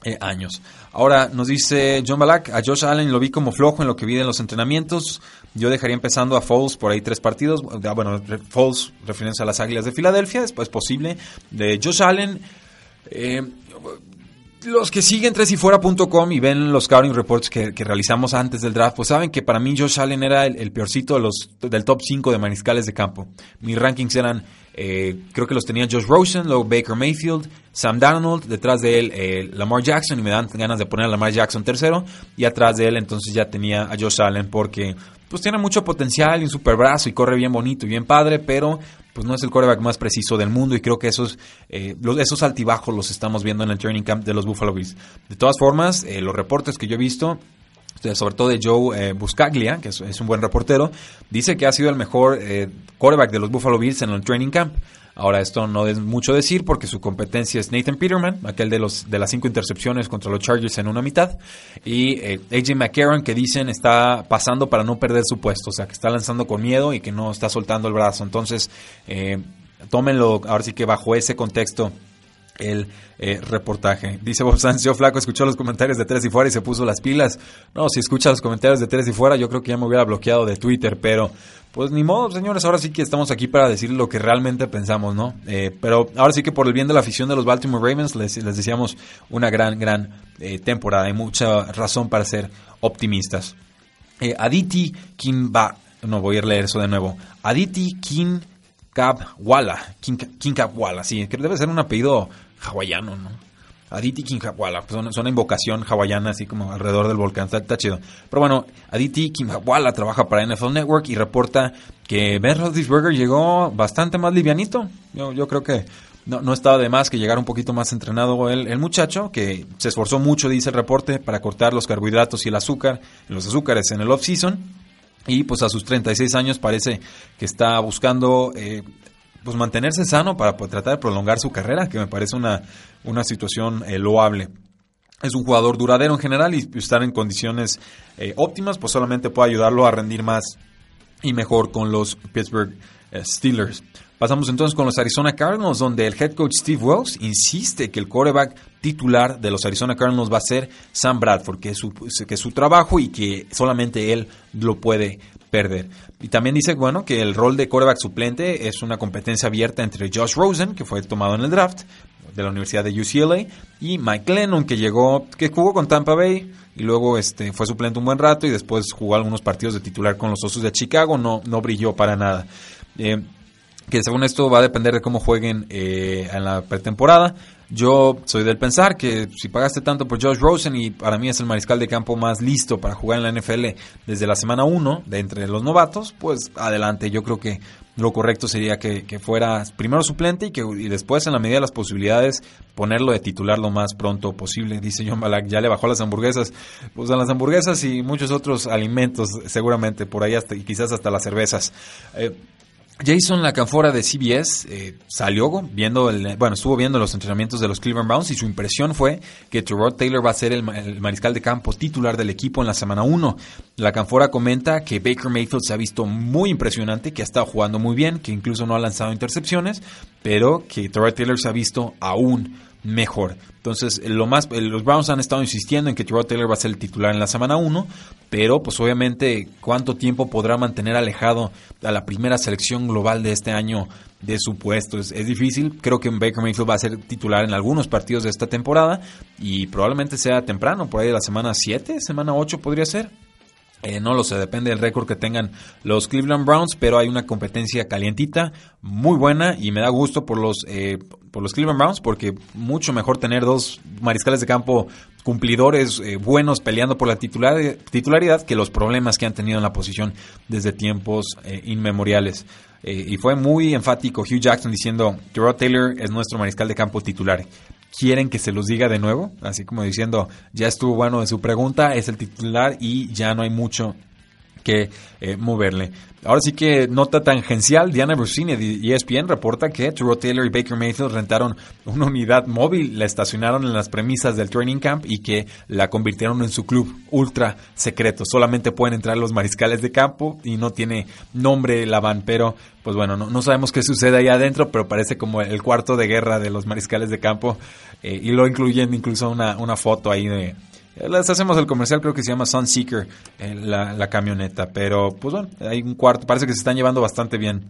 eh, años. Ahora nos dice John Balak, a Josh Allen lo vi como flojo en lo que vi en los entrenamientos. Yo dejaría empezando a Foles por ahí tres partidos. Bueno, Foles refiriéndose a las Águilas de Filadelfia, después posible. De Josh Allen, eh, los que siguen tresifuera.com y ven los scouting reports que, realizamos antes del draft, pues saben que para mí Josh Allen era el, peorcito de los, del top 5 de mariscales de campo. Mis rankings eran eh, creo que los tenía Josh Rosen, luego Baker Mayfield, Sam Darnold, detrás de él eh, Lamar Jackson, y me dan ganas de poner a Lamar Jackson tercero, y atrás de él entonces ya tenía a Josh Allen porque pues tiene mucho potencial y un super brazo y corre bien bonito y bien padre, pero pues no es el quarterback más preciso del mundo y creo que esos, eh, esos altibajos los estamos viendo en el training camp de los Buffalo Bills. De todas formas, los reportes que yo he visto sobre todo de Joe eh, Buscaglia, que es, un buen reportero, dice que ha sido el mejor eh, quarterback de los Buffalo Bills en el training camp. Ahora, esto no es mucho decir porque su competencia es Nathan Peterman, aquel de, los, de las cinco intercepciones contra los Chargers en una mitad, y eh, AJ McCarron, que dicen está pasando para no perder su puesto, o sea, que está lanzando con miedo y que no está soltando el brazo. Entonces, tómenlo ahora sí que bajo ese contexto el eh, reportaje. Dice Bob Sancio Flaco escuchó los comentarios de Tres y Fuera y se puso las pilas. No, si escucha los comentarios de Tres y Fuera, yo creo que ya me hubiera bloqueado de Twitter, pero pues ni modo, señores, ahora sí que estamos aquí para decir lo que realmente pensamos, ¿no? Eh, pero ahora sí que por el bien de la afición de los Baltimore Ravens les, les deseamos una gran, gran eh, temporada. Hay mucha razón para ser optimistas. Aditi Kimba, no voy a leer eso de nuevo. Aditi Kim King, Walla, sí, que debe ser un apellido hawaiano, ¿no? Aditi Kinjawala, pues suena, invocación hawaiana así como alrededor del volcán, está, chido. Pero bueno, Aditi Kinjawala trabaja para NFL Network y reporta que Ben Roethlisberger llegó bastante más livianito. Yo, creo que no, estaba de más que llegara un poquito más entrenado el, el, muchacho, que se esforzó mucho, dice el reporte, para cortar los carbohidratos y el azúcar, los azúcares en el off-season y pues a sus 36 años parece que está buscando eh, pues mantenerse sano para tratar de prolongar su carrera, que me parece una, una situación eh, loable. Es un jugador duradero en general y estar en condiciones eh, óptimas pues solamente puede ayudarlo a rendir más y mejor con los Pittsburgh Steelers. Pasamos entonces con los Arizona Cardinals, donde el head coach Steve Wells insiste que el quarterback titular de los Arizona Cardinals va a ser Sam Bradford, que es su, que es su trabajo y que solamente él lo puede perder. Y también dice, bueno, que el rol de quarterback suplente es una competencia abierta entre Josh Rosen, que fue tomado en el draft de la Universidad de UCLA, y Mike Lennon, que llegó, que jugó con Tampa Bay y luego este, fue suplente un buen rato y después jugó algunos partidos de titular con los Osos de Chicago, no, no brilló para nada. Eh, que según esto va a depender de cómo jueguen eh, en la pretemporada. Yo soy del pensar que si pagaste tanto por Josh Rosen y para mí es el mariscal de campo más listo para jugar en la NFL desde la semana 1 de entre los novatos, pues adelante. Yo creo que lo correcto sería que, fuera primero suplente y que y después en la medida de las posibilidades ponerlo de titular lo más pronto posible. Dice John Balak, ya le bajó las hamburguesas. Pues a las hamburguesas y muchos otros alimentos seguramente por ahí hasta y quizás hasta las cervezas. Eh, Jason Lacanfora de CBS eh, salió viendo el, bueno, estuvo viendo los entrenamientos de los Cleveland Browns y su impresión fue que Terrell Taylor va a ser el, mariscal de campo titular del equipo en la semana 1. Lacanfora comenta que Baker Mayfield se ha visto muy impresionante, que ha estado jugando muy bien, que incluso no ha lanzado intercepciones, pero que Terrell Taylor se ha visto aún mejor. Entonces, lo más, los Browns han estado insistiendo en que Tyrod Taylor va a ser el titular en la semana 1, pero pues obviamente cuánto tiempo podrá mantener alejado a la primera selección global de este año de su puesto. Es, es, difícil, creo que Baker Mayfield va a ser titular en algunos partidos de esta temporada y probablemente sea temprano, por ahí de la semana 7, semana 8 podría ser. Eh, no lo sé, depende del récord que tengan los Cleveland Browns, pero hay una competencia calientita, muy buena y me da gusto por los, eh, por los Cleveland Browns porque mucho mejor tener dos mariscales de campo cumplidores eh, buenos peleando por la titular, titularidad que los problemas que han tenido en la posición desde tiempos inmemoriales. y fue muy enfático Hugh Jackson diciendo, Gerard Taylor es nuestro mariscal de campo titular quieren que se los diga de nuevo, así como diciendo, ya estuvo bueno de su pregunta, es el titular y ya no hay mucho que eh, moverle. Ahora sí que nota tangencial, Diana Brusini de ESPN reporta que Turo Taylor y Baker Mayfield rentaron una unidad móvil, la estacionaron en las premisas del training camp y que la convirtieron en su club ultra secreto. Solamente pueden entrar los mariscales de campo y no tiene nombre la van, pero pues bueno, no, sabemos qué sucede ahí adentro, pero parece como el cuarto de guerra de los mariscales de campo eh, y lo incluyen incluso una, una foto ahí de les hacemos el comercial, creo que se llama Sunseeker, eh, la, la camioneta. Pero, pues bueno, hay un cuarto. Parece que se están llevando bastante bien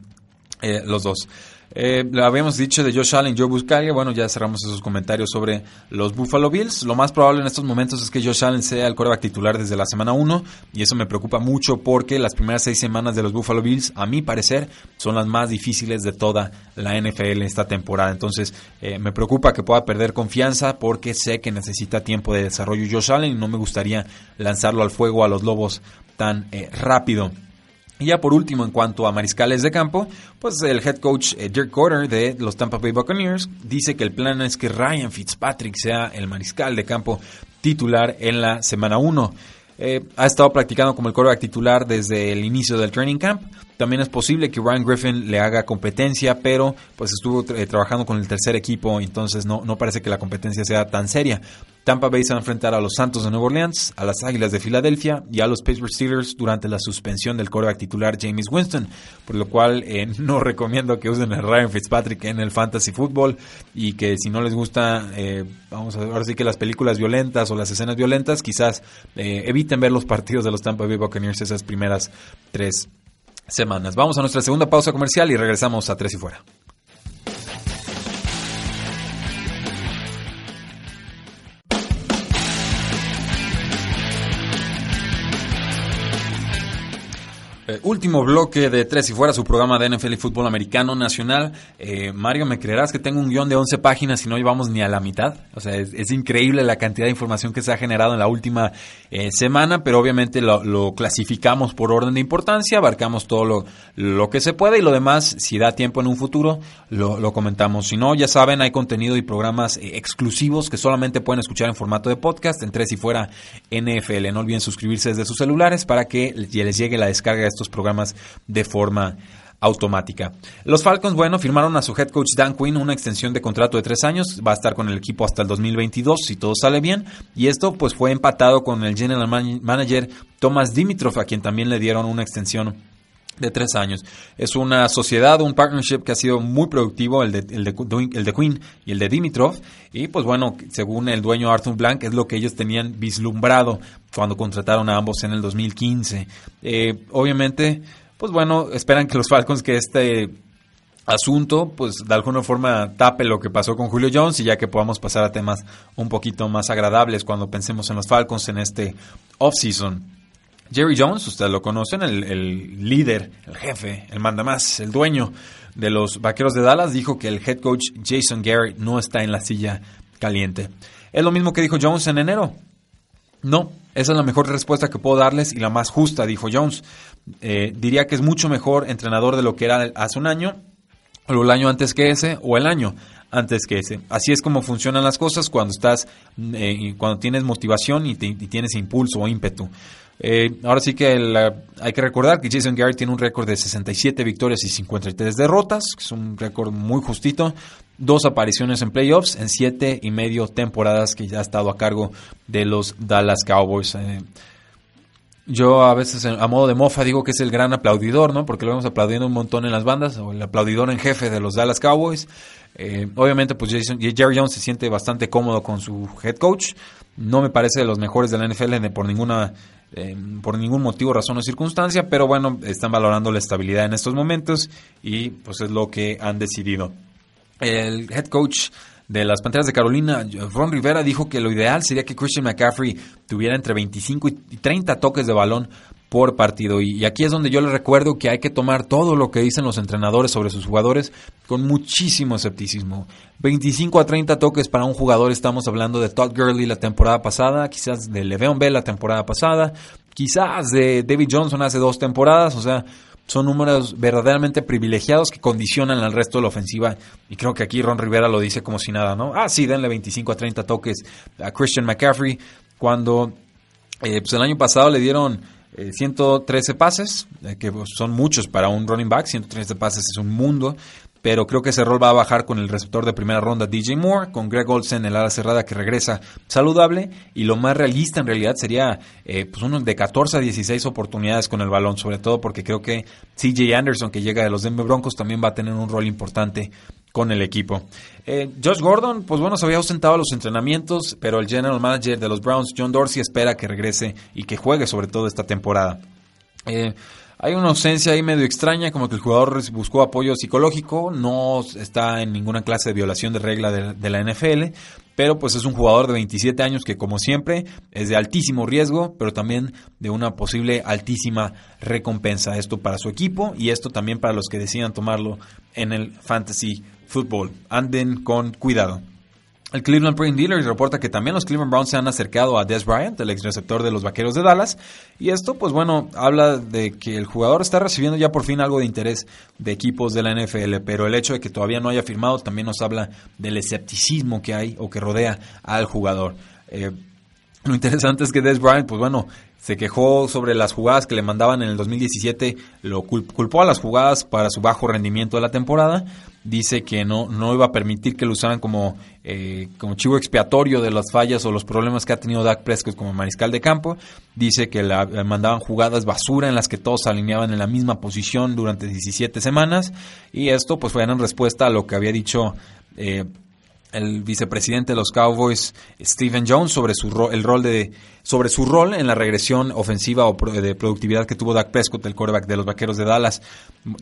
eh, los dos. Eh, lo habíamos dicho de Josh Allen, Joe Buscalia. Bueno, ya cerramos esos comentarios sobre los Buffalo Bills. Lo más probable en estos momentos es que Josh Allen sea el quarterback titular desde la semana 1. Y eso me preocupa mucho porque las primeras seis semanas de los Buffalo Bills, a mi parecer, son las más difíciles de toda la NFL esta temporada. Entonces, eh, me preocupa que pueda perder confianza porque sé que necesita tiempo de desarrollo Josh Allen y no me gustaría lanzarlo al fuego a los Lobos tan eh, rápido. Y ya por último, en cuanto a mariscales de campo, pues el head coach eh, Dirk Corder de los Tampa Bay Buccaneers dice que el plan es que Ryan Fitzpatrick sea el mariscal de campo titular en la semana 1. Eh, ha estado practicando como el quarterback titular desde el inicio del training camp. También es posible que Ryan Griffin le haga competencia, pero pues estuvo eh, trabajando con el tercer equipo, entonces no, no parece que la competencia sea tan seria. Tampa Bay se va a enfrentar a los Santos de Nueva Orleans, a las Águilas de Filadelfia y a los Pittsburgh Steelers durante la suspensión del quarterback titular James Winston, por lo cual eh, no recomiendo que usen a Ryan Fitzpatrick en el fantasy football y que si no les gusta, eh, vamos a ver, ahora sí que las películas violentas o las escenas violentas, quizás eh, eviten ver los partidos de los Tampa Bay Buccaneers esas primeras tres semanas. Vamos a nuestra segunda pausa comercial y regresamos a Tres y Fuera. Último bloque de Tres y Fuera, su programa de NFL y fútbol americano nacional. Eh, Mario, ¿me creerás que tengo un guion de 11 páginas y no llevamos ni a la mitad? O sea, es, increíble la cantidad de información que se ha generado en la última eh, semana, pero obviamente lo, clasificamos por orden de importancia, abarcamos todo lo, lo, que se puede y lo demás, si da tiempo en un futuro, lo, comentamos. Si no, ya saben, hay contenido y programas exclusivos que solamente pueden escuchar en formato de podcast en Tres y Fuera NFL. No olviden suscribirse desde sus celulares para que les llegue la descarga de estos programas de forma automática. Los Falcons, bueno, firmaron a su head coach Dan Quinn una extensión de contrato de tres años, va a estar con el equipo hasta el 2022 si todo sale bien, y esto pues fue empatado con el general manager Thomas Dimitrov, a quien también le dieron una extensión de tres años. Es una sociedad, un partnership que ha sido muy productivo, el de, el de, el de Quinn y el de Dimitrov. Y pues bueno, según el dueño Arthur Blank, es lo que ellos tenían vislumbrado cuando contrataron a ambos en el 2015. Eh, obviamente, pues bueno, esperan que los Falcons que este asunto, pues de alguna forma tape lo que pasó con Julio Jones y ya que podamos pasar a temas un poquito más agradables cuando pensemos en los Falcons en este offseason. Jerry Jones, ustedes lo conocen, el, líder, el jefe, el mandamás, el dueño de los Vaqueros de Dallas, dijo que el head coach Jason Garrett no está en la silla caliente. Es lo mismo que dijo Jones en enero. No, esa es la mejor respuesta que puedo darles y la más justa, dijo Jones. Eh, diría que es mucho mejor entrenador de lo que era hace un año, o el año antes que ese, o el año antes que ese. Así es como funcionan las cosas cuando estás, eh, cuando tienes motivación y, tienes impulso o ímpetu. Eh, ahora sí que hay que recordar que Jason Garrett tiene un récord de 67 victorias y 53 derrotas, que es un récord muy justito. Dos apariciones en playoffs en siete y medio temporadas que ya ha estado a cargo de los Dallas Cowboys. Eh, Yo a veces a modo de mofa digo que es el gran aplaudidor, ¿no? Porque lo vemos aplaudiendo un montón en las bandas, o el aplaudidor en jefe de los Dallas Cowboys. Eh, obviamente, pues Jerry Jones se siente bastante cómodo con su head coach. No me parece de los mejores de la NFL por ninguna eh, por ningún motivo, razón o circunstancia, pero bueno, están valorando la estabilidad en estos momentos y pues es lo que han decidido. El head coach de las Panteras de Carolina, Ron Rivera dijo que lo ideal sería que Christian McCaffrey tuviera entre 25 y 30 toques de balón por partido. Y, aquí es donde yo les recuerdo que hay que tomar todo lo que dicen los entrenadores sobre sus jugadores con muchísimo escepticismo. 25 a 30 toques para un jugador, estamos hablando de Todd Gurley la temporada pasada, quizás de Le'Veon Bell la temporada pasada, quizás de David Johnson hace dos temporadas, o sea, son números verdaderamente privilegiados que condicionan al resto de la ofensiva. Y creo que aquí Ron Rivera lo dice como si nada, ¿no? Ah, sí, denle 25 a 30 toques a Christian McCaffrey. Cuando eh, pues el año pasado le dieron 113 eh, pases, eh, que son muchos para un running back. 113 pases es un mundo pero creo que ese rol va a bajar con el receptor de primera ronda DJ Moore, con Greg Olsen, el ala cerrada que regresa saludable, y lo más realista en realidad sería eh, pues uno de 14 a 16 oportunidades con el balón, sobre todo porque creo que CJ Anderson, que llega de los Denver Broncos, también va a tener un rol importante con el equipo. Eh, Josh Gordon, pues bueno, se había ausentado a los entrenamientos, pero el general manager de los Browns, John Dorsey, espera que regrese y que juegue sobre todo esta temporada. Eh, hay una ausencia ahí medio extraña, como que el jugador buscó apoyo psicológico, no está en ninguna clase de violación de regla de, la NFL, pero pues es un jugador de 27 años que como siempre es de altísimo riesgo, pero también de una posible altísima recompensa. Esto para su equipo y esto también para los que decidan tomarlo en el fantasy football. Anden con cuidado. El Cleveland Brain Dealer reporta que también los Cleveland Browns se han acercado a Des Bryant, el ex receptor de los Vaqueros de Dallas, y esto, pues bueno, habla de que el jugador está recibiendo ya por fin algo de interés de equipos de la NFL, pero el hecho de que todavía no haya firmado también nos habla del escepticismo que hay o que rodea al jugador. Eh, lo interesante es que Des Bryant, pues bueno, se quejó sobre las jugadas que le mandaban en el 2017, lo culpó a las jugadas para su bajo rendimiento de la temporada, dice que no, no iba a permitir que lo usaran como, eh, como chivo expiatorio de las fallas o los problemas que ha tenido Dak Prescott como mariscal de campo, dice que le mandaban jugadas basura en las que todos se alineaban en la misma posición durante 17 semanas. Y esto pues fue en respuesta a lo que había dicho eh, el vicepresidente de los Cowboys, Stephen Jones, sobre su el rol de sobre su rol en la regresión ofensiva o de productividad que tuvo Dak Prescott, el quarterback de los Vaqueros de Dallas.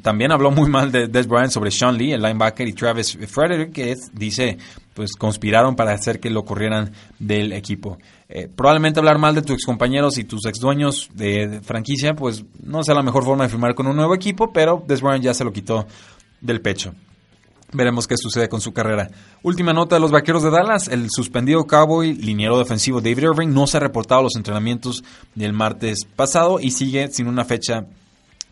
También habló muy mal de Des Bryant sobre Sean Lee, el linebacker, y Travis Frederick, que dice, pues conspiraron para hacer que lo corrieran del equipo. Eh, probablemente hablar mal de tus compañeros y tus ex dueños de, franquicia, pues no sea la mejor forma de firmar con un nuevo equipo, pero Des Bryant ya se lo quitó del pecho. Veremos qué sucede con su carrera. Última nota de los vaqueros de Dallas. El suspendido Cowboy, liniero defensivo David Irving, no se ha reportado a los entrenamientos del martes pasado y sigue sin una fecha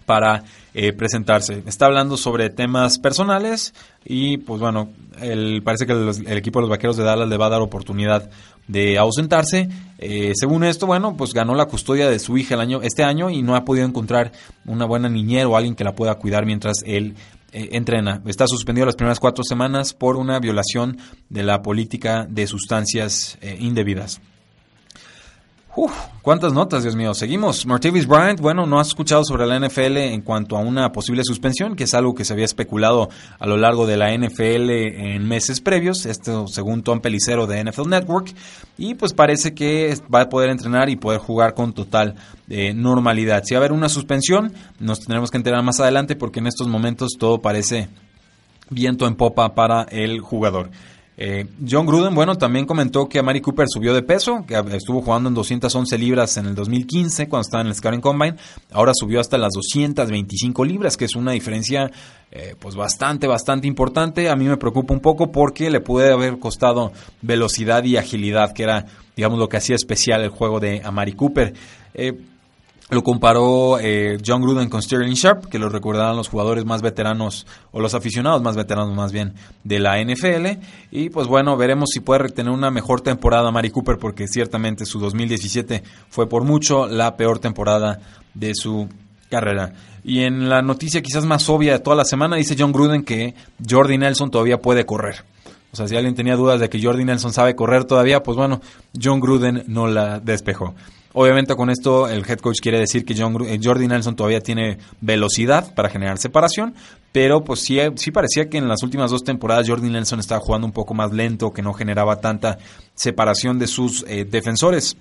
para eh, presentarse. Está hablando sobre temas personales y pues bueno, el, parece que el, equipo de los Vaqueros de Dallas le va a dar oportunidad de ausentarse. Eh, según esto, bueno, pues ganó la custodia de su hija el año, este año y no ha podido encontrar una buena niñera o alguien que la pueda cuidar mientras él eh, entrena. Está suspendido las primeras cuatro semanas por una violación de la política de sustancias eh, indebidas. Cuántas notas, Dios mío. Seguimos. Martavis Bryant, bueno, no has escuchado sobre la NFL en cuanto a una posible suspensión, que es algo que se había especulado a lo largo de la NFL en meses previos, esto según Tom Pelicero de NFL Network, y pues parece que va a poder entrenar y poder jugar con total eh, normalidad. Si va a haber una suspensión, nos tendremos que enterar más adelante porque en estos momentos todo parece viento en popa para el jugador. Eh, John Gruden, bueno, también comentó que Amari Cooper subió de peso, que estuvo jugando en 211 libras en el 2015 cuando estaba en el Scouting Combine, ahora subió hasta las 225 libras, que es una diferencia eh, pues bastante, bastante importante. A mí me preocupa un poco porque le puede haber costado velocidad y agilidad, que era, digamos, lo que hacía especial el juego de Amari Cooper. Eh, lo comparó eh, John Gruden con Sterling Sharp, que lo recordarán los jugadores más veteranos, o los aficionados más veteranos más bien, de la NFL. Y pues bueno, veremos si puede retener una mejor temporada Mari Cooper, porque ciertamente su 2017 fue por mucho la peor temporada de su carrera. Y en la noticia quizás más obvia de toda la semana, dice John Gruden que Jordi Nelson todavía puede correr. O sea, si alguien tenía dudas de que Jordi Nelson sabe correr todavía, pues bueno, John Gruden no la despejó. Obviamente con esto el head coach quiere decir que John, eh, Jordi Nelson todavía tiene velocidad para generar separación, pero pues sí, sí parecía que en las últimas dos temporadas Jordi Nelson estaba jugando un poco más lento, que no generaba tanta separación de sus eh, defensores.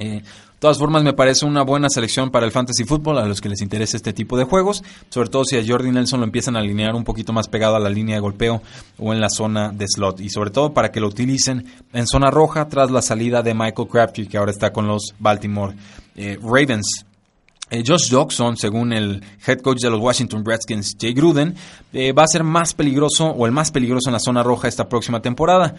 Eh, de todas formas, me parece una buena selección para el fantasy fútbol a los que les interesa este tipo de juegos, sobre todo si a Jordi Nelson lo empiezan a alinear un poquito más pegado a la línea de golpeo o en la zona de slot, y sobre todo para que lo utilicen en zona roja tras la salida de Michael Crabtree, que ahora está con los Baltimore eh, Ravens. Eh, Josh Jackson, según el head coach de los Washington Redskins, Jay Gruden, eh, va a ser más peligroso o el más peligroso en la zona roja esta próxima temporada.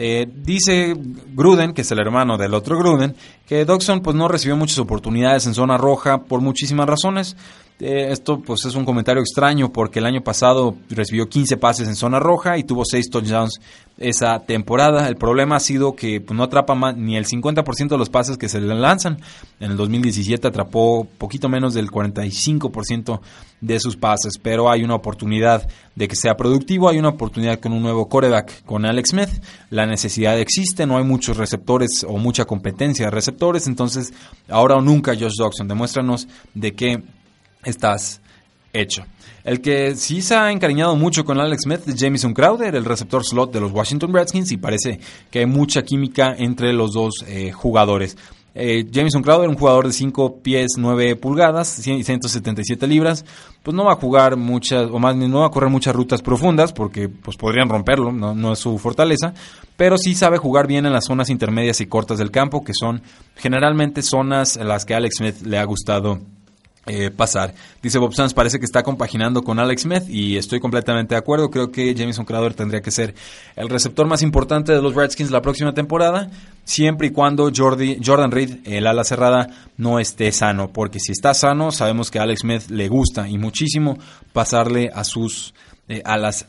Eh, dice Gruden, que es el hermano del otro Gruden, que Dodson pues, no recibió muchas oportunidades en zona roja por muchísimas razones. Eh, esto pues es un comentario extraño porque el año pasado recibió 15 pases en zona roja y tuvo 6 touchdowns esa temporada. El problema ha sido que pues, no atrapa ni el 50% de los pases que se le lanzan. En el 2017 atrapó poquito menos del 45% de sus pases, pero hay una oportunidad de que sea productivo, hay una oportunidad con un nuevo coreback, con Alex Smith. La necesidad existe, no hay muchos receptores o mucha competencia de receptores, entonces ahora o nunca Josh Dawson, demuéstranos de que estás hecho. El que sí se ha encariñado mucho con Alex Smith es Jameson Crowder, el receptor slot de los Washington Redskins, y parece que hay mucha química entre los dos eh, jugadores. Eh, Jameson Crowder, un jugador de 5 pies 9 pulgadas, 177 libras, pues no va a jugar muchas, o más no va a correr muchas rutas profundas porque pues podrían romperlo, no, no es su fortaleza, pero sí sabe jugar bien en las zonas intermedias y cortas del campo, que son generalmente zonas en las que Alex Smith le ha gustado eh, pasar. Dice Bob Sanz, parece que está compaginando con Alex Smith y estoy completamente de acuerdo. Creo que Jameson Crowder tendría que ser el receptor más importante de los Redskins la próxima temporada, siempre y cuando Jordi, Jordan Reed, el ala cerrada, no esté sano. Porque si está sano, sabemos que a Alex Smith le gusta y muchísimo pasarle a sus eh, alas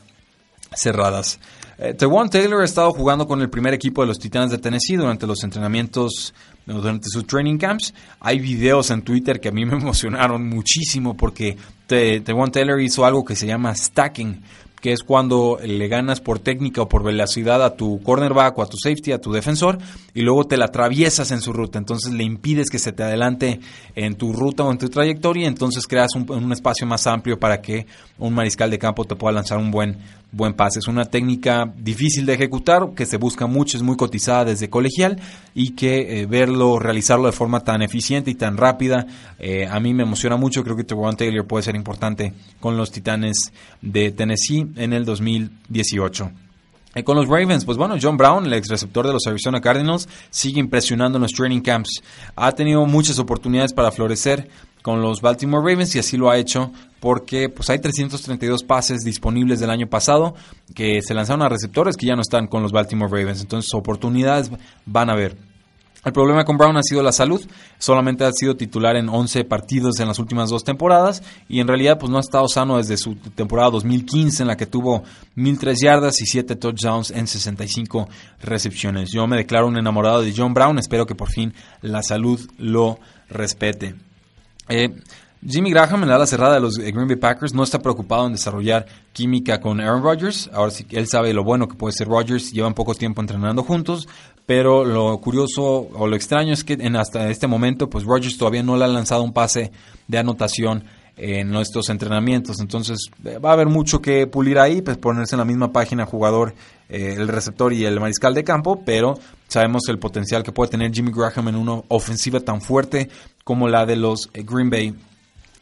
cerradas. Eh, Taylor ha estado jugando con el primer equipo de los Titanes de Tennessee durante los entrenamientos, durante sus training camps. Hay videos en Twitter que a mí me emocionaron muchísimo porque Tewan Taylor hizo algo que se llama stacking, que es cuando le ganas por técnica o por velocidad a tu cornerback o a tu safety, a tu defensor, y luego te la atraviesas en su ruta. Entonces le impides que se te adelante en tu ruta o en tu trayectoria, entonces creas un espacio más amplio para que un mariscal de campo te pueda lanzar un buen buen pase. Es una técnica difícil de ejecutar, que se busca mucho, es muy cotizada desde colegial y que eh, verlo, realizarlo de forma tan eficiente y tan rápida, eh, a mí me emociona mucho. Creo que Teron Taylor puede ser importante con los Titanes de Tennessee en el 2018. Eh, con los Ravens, pues bueno, John Brown, el ex receptor de los Arizona Cardinals, sigue impresionando en los training camps. Ha tenido muchas oportunidades para florecer con los Baltimore Ravens y así lo ha hecho porque pues hay 332 pases disponibles del año pasado que se lanzaron a receptores que ya no están con los Baltimore Ravens, entonces oportunidades van a haber. El problema con Brown ha sido la salud, solamente ha sido titular en 11 partidos en las últimas dos temporadas y en realidad pues no ha estado sano desde su temporada 2015 en la que tuvo 1003 yardas y 7 touchdowns en 65 recepciones. Yo me declaro un enamorado de John Brown, espero que por fin la salud lo respete. Eh, Jimmy Graham, en la ala cerrada de los Green Bay Packers, no está preocupado en desarrollar química con Aaron Rodgers. Ahora sí, él sabe lo bueno que puede ser Rodgers, llevan poco tiempo entrenando juntos, pero lo curioso o lo extraño es que en hasta este momento, pues Rodgers todavía no le ha lanzado un pase de anotación en nuestros entrenamientos. Entonces eh, va a haber mucho que pulir ahí, pues ponerse en la misma página jugador, eh, el receptor y el mariscal de campo, pero sabemos el potencial que puede tener Jimmy Graham en una ofensiva tan fuerte como la de los eh, Green Bay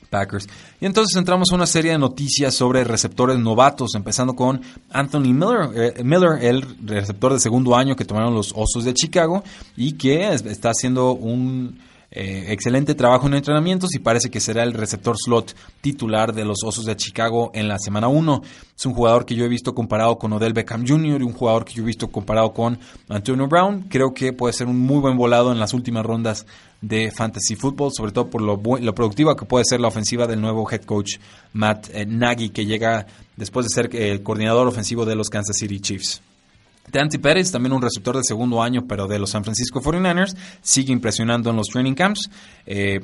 Packers. Y entonces entramos a una serie de noticias sobre receptores novatos, empezando con Anthony Miller, eh, Miller, el receptor de segundo año que tomaron los Osos de Chicago y que está haciendo un eh, excelente trabajo en entrenamientos y parece que será el receptor slot titular de los Osos de Chicago en la semana 1. Es un jugador que yo he visto comparado con Odell Beckham Jr. y un jugador que yo he visto comparado con Antonio Brown. Creo que puede ser un muy buen volado en las últimas rondas de fantasy football, sobre todo por lo, lo productiva que puede ser la ofensiva del nuevo head coach Matt eh, Nagy, que llega después de ser el coordinador ofensivo de los Kansas City Chiefs. Dante Pérez, también un receptor de segundo año, pero de los San Francisco 49ers, sigue impresionando en los training camps. Eh,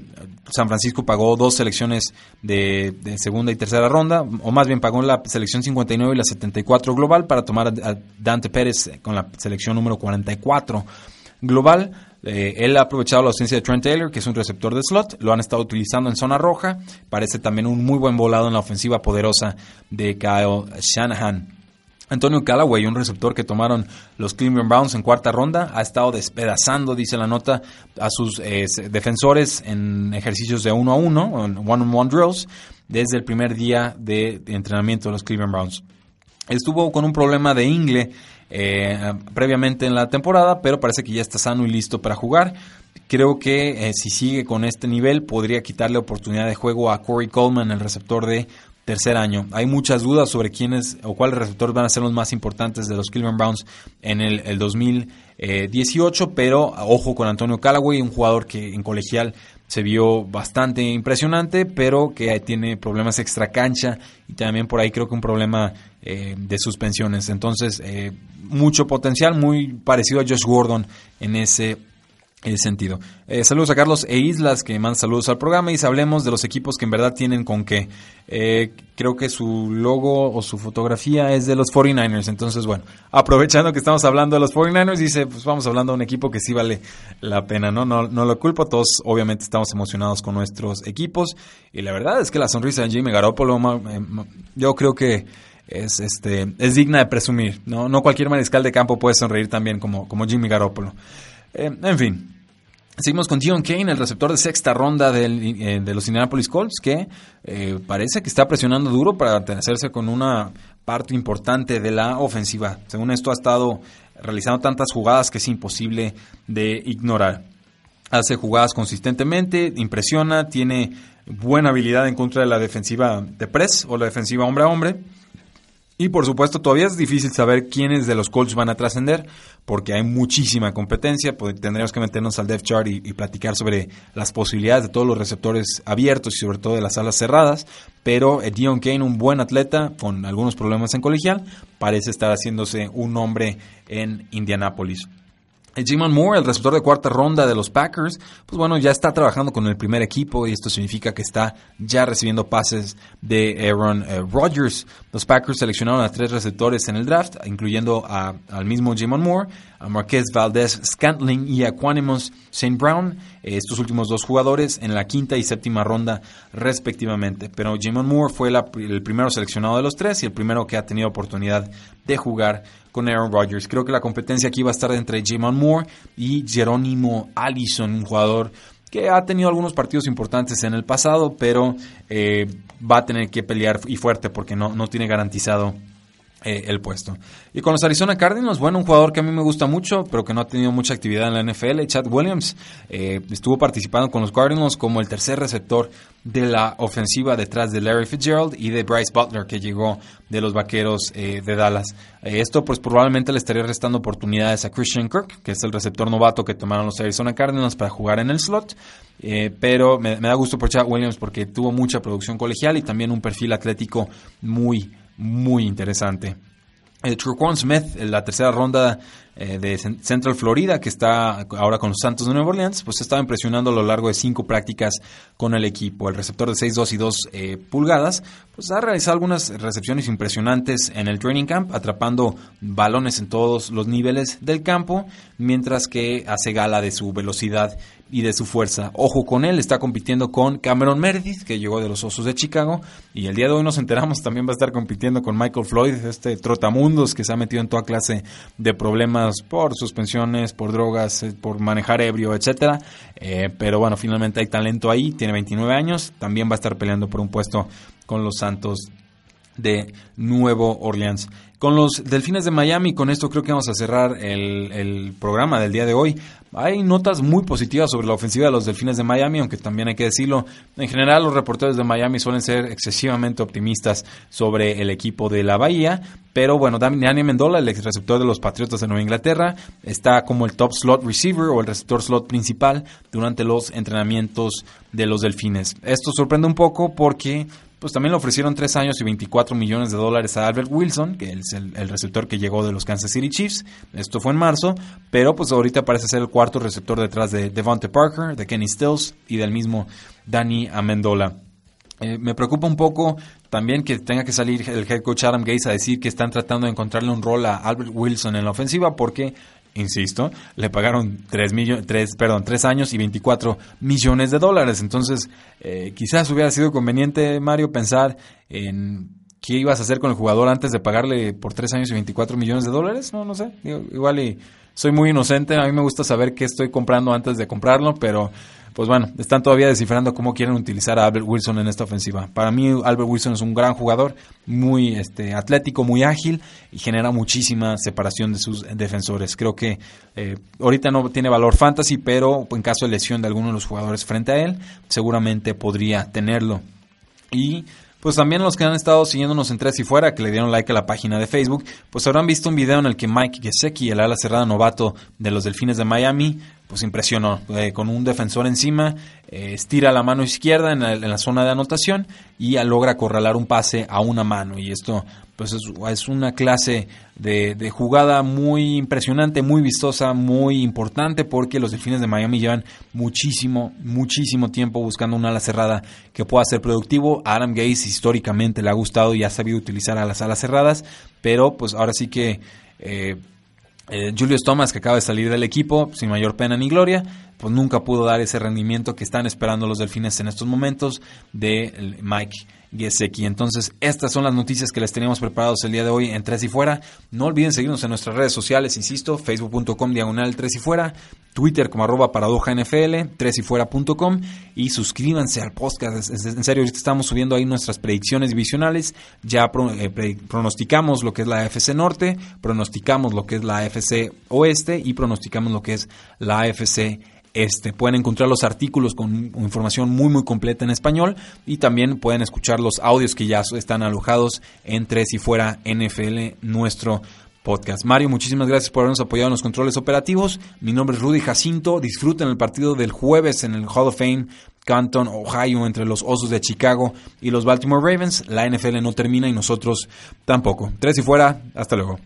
San Francisco pagó dos selecciones de, segunda y tercera ronda, o más bien pagó la selección 59 y la 74 global para tomar a, Dante Pérez con la selección número 44 global. Eh, él ha aprovechado la ausencia de Trent Taylor, que es un receptor de slot, lo han estado utilizando en zona roja. Parece también un muy buen volado en la ofensiva poderosa de Kyle Shanahan. Antonio Callaway, un receptor que tomaron los Cleveland Browns en cuarta ronda, ha estado despedazando, dice la nota, a sus eh, defensores en ejercicios de uno a uno, one-on-one drills, desde el primer día de, entrenamiento de los Cleveland Browns. Estuvo con un problema de ingle eh, previamente en la temporada, pero parece que ya está sano y listo para jugar. Creo que eh, si sigue con este nivel podría quitarle oportunidad de juego a Corey Coleman, el receptor de tercer año. Hay muchas dudas sobre quiénes o cuáles receptores van a ser los más importantes de los Cleveland Browns en el, 2018, pero ojo con Antonio Callaway, un jugador que en colegial se vio bastante impresionante, pero que tiene problemas extra cancha y también por ahí creo que un problema eh, de suspensiones. Entonces, eh, mucho potencial, muy parecido a Josh Gordon en ese sentido. Eh, saludos a Carlos e Islas que mandan saludos al programa y hablemos de los equipos que en verdad tienen con qué. Eh, creo que su logo o su fotografía es de los 49ers. Entonces, bueno, aprovechando que estamos hablando de los 49ers, dice, pues vamos hablando de un equipo que sí vale la pena, ¿no? No, no lo culpo, todos obviamente estamos emocionados con nuestros equipos y la verdad es que la sonrisa de Jimmy Garoppolo, yo creo que es este es digna de presumir, ¿no? No cualquier mariscal de campo puede sonreír también como, como Jimmy Garoppolo. Eh, en fin, Seguimos con Dion Kane, el receptor de sexta ronda eh, de los Indianapolis Colts, que eh, parece que está presionando duro para hacerse con una parte importante de la ofensiva. Según esto, ha estado realizando tantas jugadas que es imposible de ignorar. Hace jugadas consistentemente, impresiona, tiene buena habilidad en contra de la defensiva de press o la defensiva hombre a hombre y por supuesto, todavía es difícil saber quiénes de los Colts van a trascender, porque hay muchísima competencia. Pues, tendríamos que meternos al depth chart y, platicar sobre las posibilidades de todos los receptores abiertos y sobre todo de las alas cerradas. Pero eh, Dion Kane, un buen atleta con algunos problemas en colegial, parece estar haciéndose un nombre en Indianápolis. Jimon Moore, el receptor de cuarta ronda de los Packers, pues bueno, ya está trabajando con el primer equipo y esto significa que está ya recibiendo pases de Aaron eh, Rodgers. Los Packers seleccionaron a tres receptores en el draft, incluyendo al mismo Jimon Moore, a Marquez Valdez Scantling y a Quanimous St. Brown, estos últimos dos jugadores en la quinta y séptima ronda respectivamente. Pero Jimon Moore fue el primero seleccionado de los tres y el primero que ha tenido oportunidad de jugar con Aaron Rodgers. Creo que la competencia aquí va a estar entre Jamon Moore y Jerónimo Allison, un jugador que ha tenido algunos partidos importantes en el pasado, pero eh, va a tener que pelear y fuerte porque no, no tiene garantizado eh, el puesto. Y con los Arizona Cardinals, bueno, un jugador que a mí me gusta mucho, pero que no ha tenido mucha actividad en la NFL, Chad Williams, eh, estuvo participando con los Cardinals como el tercer receptor de la ofensiva detrás de Larry Fitzgerald y de Bryce Butler, que llegó de los Vaqueros eh, de Dallas. esto pues probablemente le estaría restando oportunidades a Christian Kirk, que es el receptor novato que tomaron los Arizona Cardinals para jugar en el slot. pero me, me da gusto por Chad Williams porque tuvo mucha producción colegial y también un perfil atlético muy muy interesante. Eh, Smith, en la tercera ronda eh, de Central Florida, que está ahora con los Santos de Nueva Orleans, pues estaba impresionando a lo largo de cinco prácticas con el equipo. El receptor de 6'2 y 2 eh, pulgadas, pues ha realizado algunas recepciones impresionantes en el training camp, atrapando balones en todos los niveles del campo, mientras que hace gala de su velocidad y de su fuerza. Ojo con él, está compitiendo con Cameron Meredith, que llegó de los Osos de Chicago, y el día de hoy nos enteramos también va a estar compitiendo con Michael Floyd, este trotamundos que se ha metido en toda clase de problemas por suspensiones, por drogas, eh, por manejar ebrio, etcétera. Eh, pero bueno, finalmente hay talento ahí, tiene 29 años, también va a estar peleando por un puesto con los Santos de Nuevo Orleans. Con los Delfines de Miami, con esto creo que vamos a cerrar el, programa del día de hoy. Hay notas muy positivas sobre la ofensiva de los Delfines de Miami, aunque también hay que decirlo, en general los reporteros de Miami suelen ser excesivamente optimistas sobre el equipo de la Bahía, pero bueno, Dani Mendola, el ex receptor de los Patriotas de Nueva Inglaterra, está como el top slot receiver o el receptor slot principal durante los entrenamientos de los Delfines. Esto sorprende un poco porque pues también le ofrecieron 3 años y 24 millones de dólares a Albert Wilson, que es el, receptor que llegó de los Kansas City Chiefs. Esto fue en marzo, pero pues ahorita parece ser el cuarto receptor detrás de Devontae Parker, de Kenny Stills y del mismo Danny Amendola. Eh, me preocupa un poco también que tenga que salir el head coach Adam Gates a decir que están tratando de encontrarle un rol a Albert Wilson en la ofensiva porque insisto, le pagaron 3, tres, perdón, tres años y 24 millones de dólares. Entonces, eh, quizás hubiera sido conveniente, Mario, pensar en qué ibas a hacer con el jugador antes de pagarle por tres años y 24 millones de dólares. No, no sé. Igual y soy muy inocente. A mí me gusta saber qué estoy comprando antes de comprarlo, pero pues bueno, están todavía descifrando cómo quieren utilizar a Albert Wilson en esta ofensiva. Para mí Albert Wilson es un gran jugador, muy este, atlético, muy ágil y genera muchísima separación de sus defensores. Creo que eh, ahorita no tiene valor fantasy, pero en caso de lesión de alguno de los jugadores frente a él, seguramente podría tenerlo. Y pues también los que han estado siguiéndonos en Tres y Fuera, que le dieron like a la página de Facebook, pues habrán visto un video en el que Mike Gesecki, el ala cerrada novato de los Delfines de Miami, pues impresionó. Eh, con un defensor encima, eh, estira la mano izquierda en la, zona de anotación y logra acorralar un pase a una mano. Y esto pues es, una clase de, jugada muy impresionante, muy vistosa, muy importante porque los Delfines de Miami llevan muchísimo, muchísimo tiempo buscando una ala cerrada que pueda ser productivo. Adam Gaze históricamente le ha gustado y ha sabido utilizar a las alas cerradas, pero pues ahora sí que... Eh, eh, Julius Thomas, que acaba de salir del equipo sin mayor pena ni gloria, pues nunca pudo dar ese rendimiento que están esperando los delfines en estos momentos de Mike Gesecki. Entonces, estas son las noticias que les teníamos preparados el día de hoy en Tres y Fuera. No olviden seguirnos en nuestras redes sociales, insisto, facebook.com diagonal Tres y Fuera, Twitter como arroba paradoja NFL, tres y fuera.com y suscríbanse al podcast. En serio, estamos subiendo ahí nuestras predicciones divisionales. Ya eh, pronosticamos lo que es la AFC Norte, pronosticamos lo que es la AFC Oeste y pronosticamos lo que es la AFC este, pueden encontrar los artículos con información muy muy completa en español y también pueden escuchar los audios que ya están alojados en Tres y Fuera NFL, nuestro podcast. Mario, muchísimas gracias por habernos apoyado en los controles operativos. Mi nombre es Rudy Jacinto. Disfruten el partido del jueves en el Hall of Fame Canton, Ohio, entre los Osos de Chicago y los Baltimore Ravens. La NFL no termina y nosotros tampoco. Tres y fuera. Hasta luego.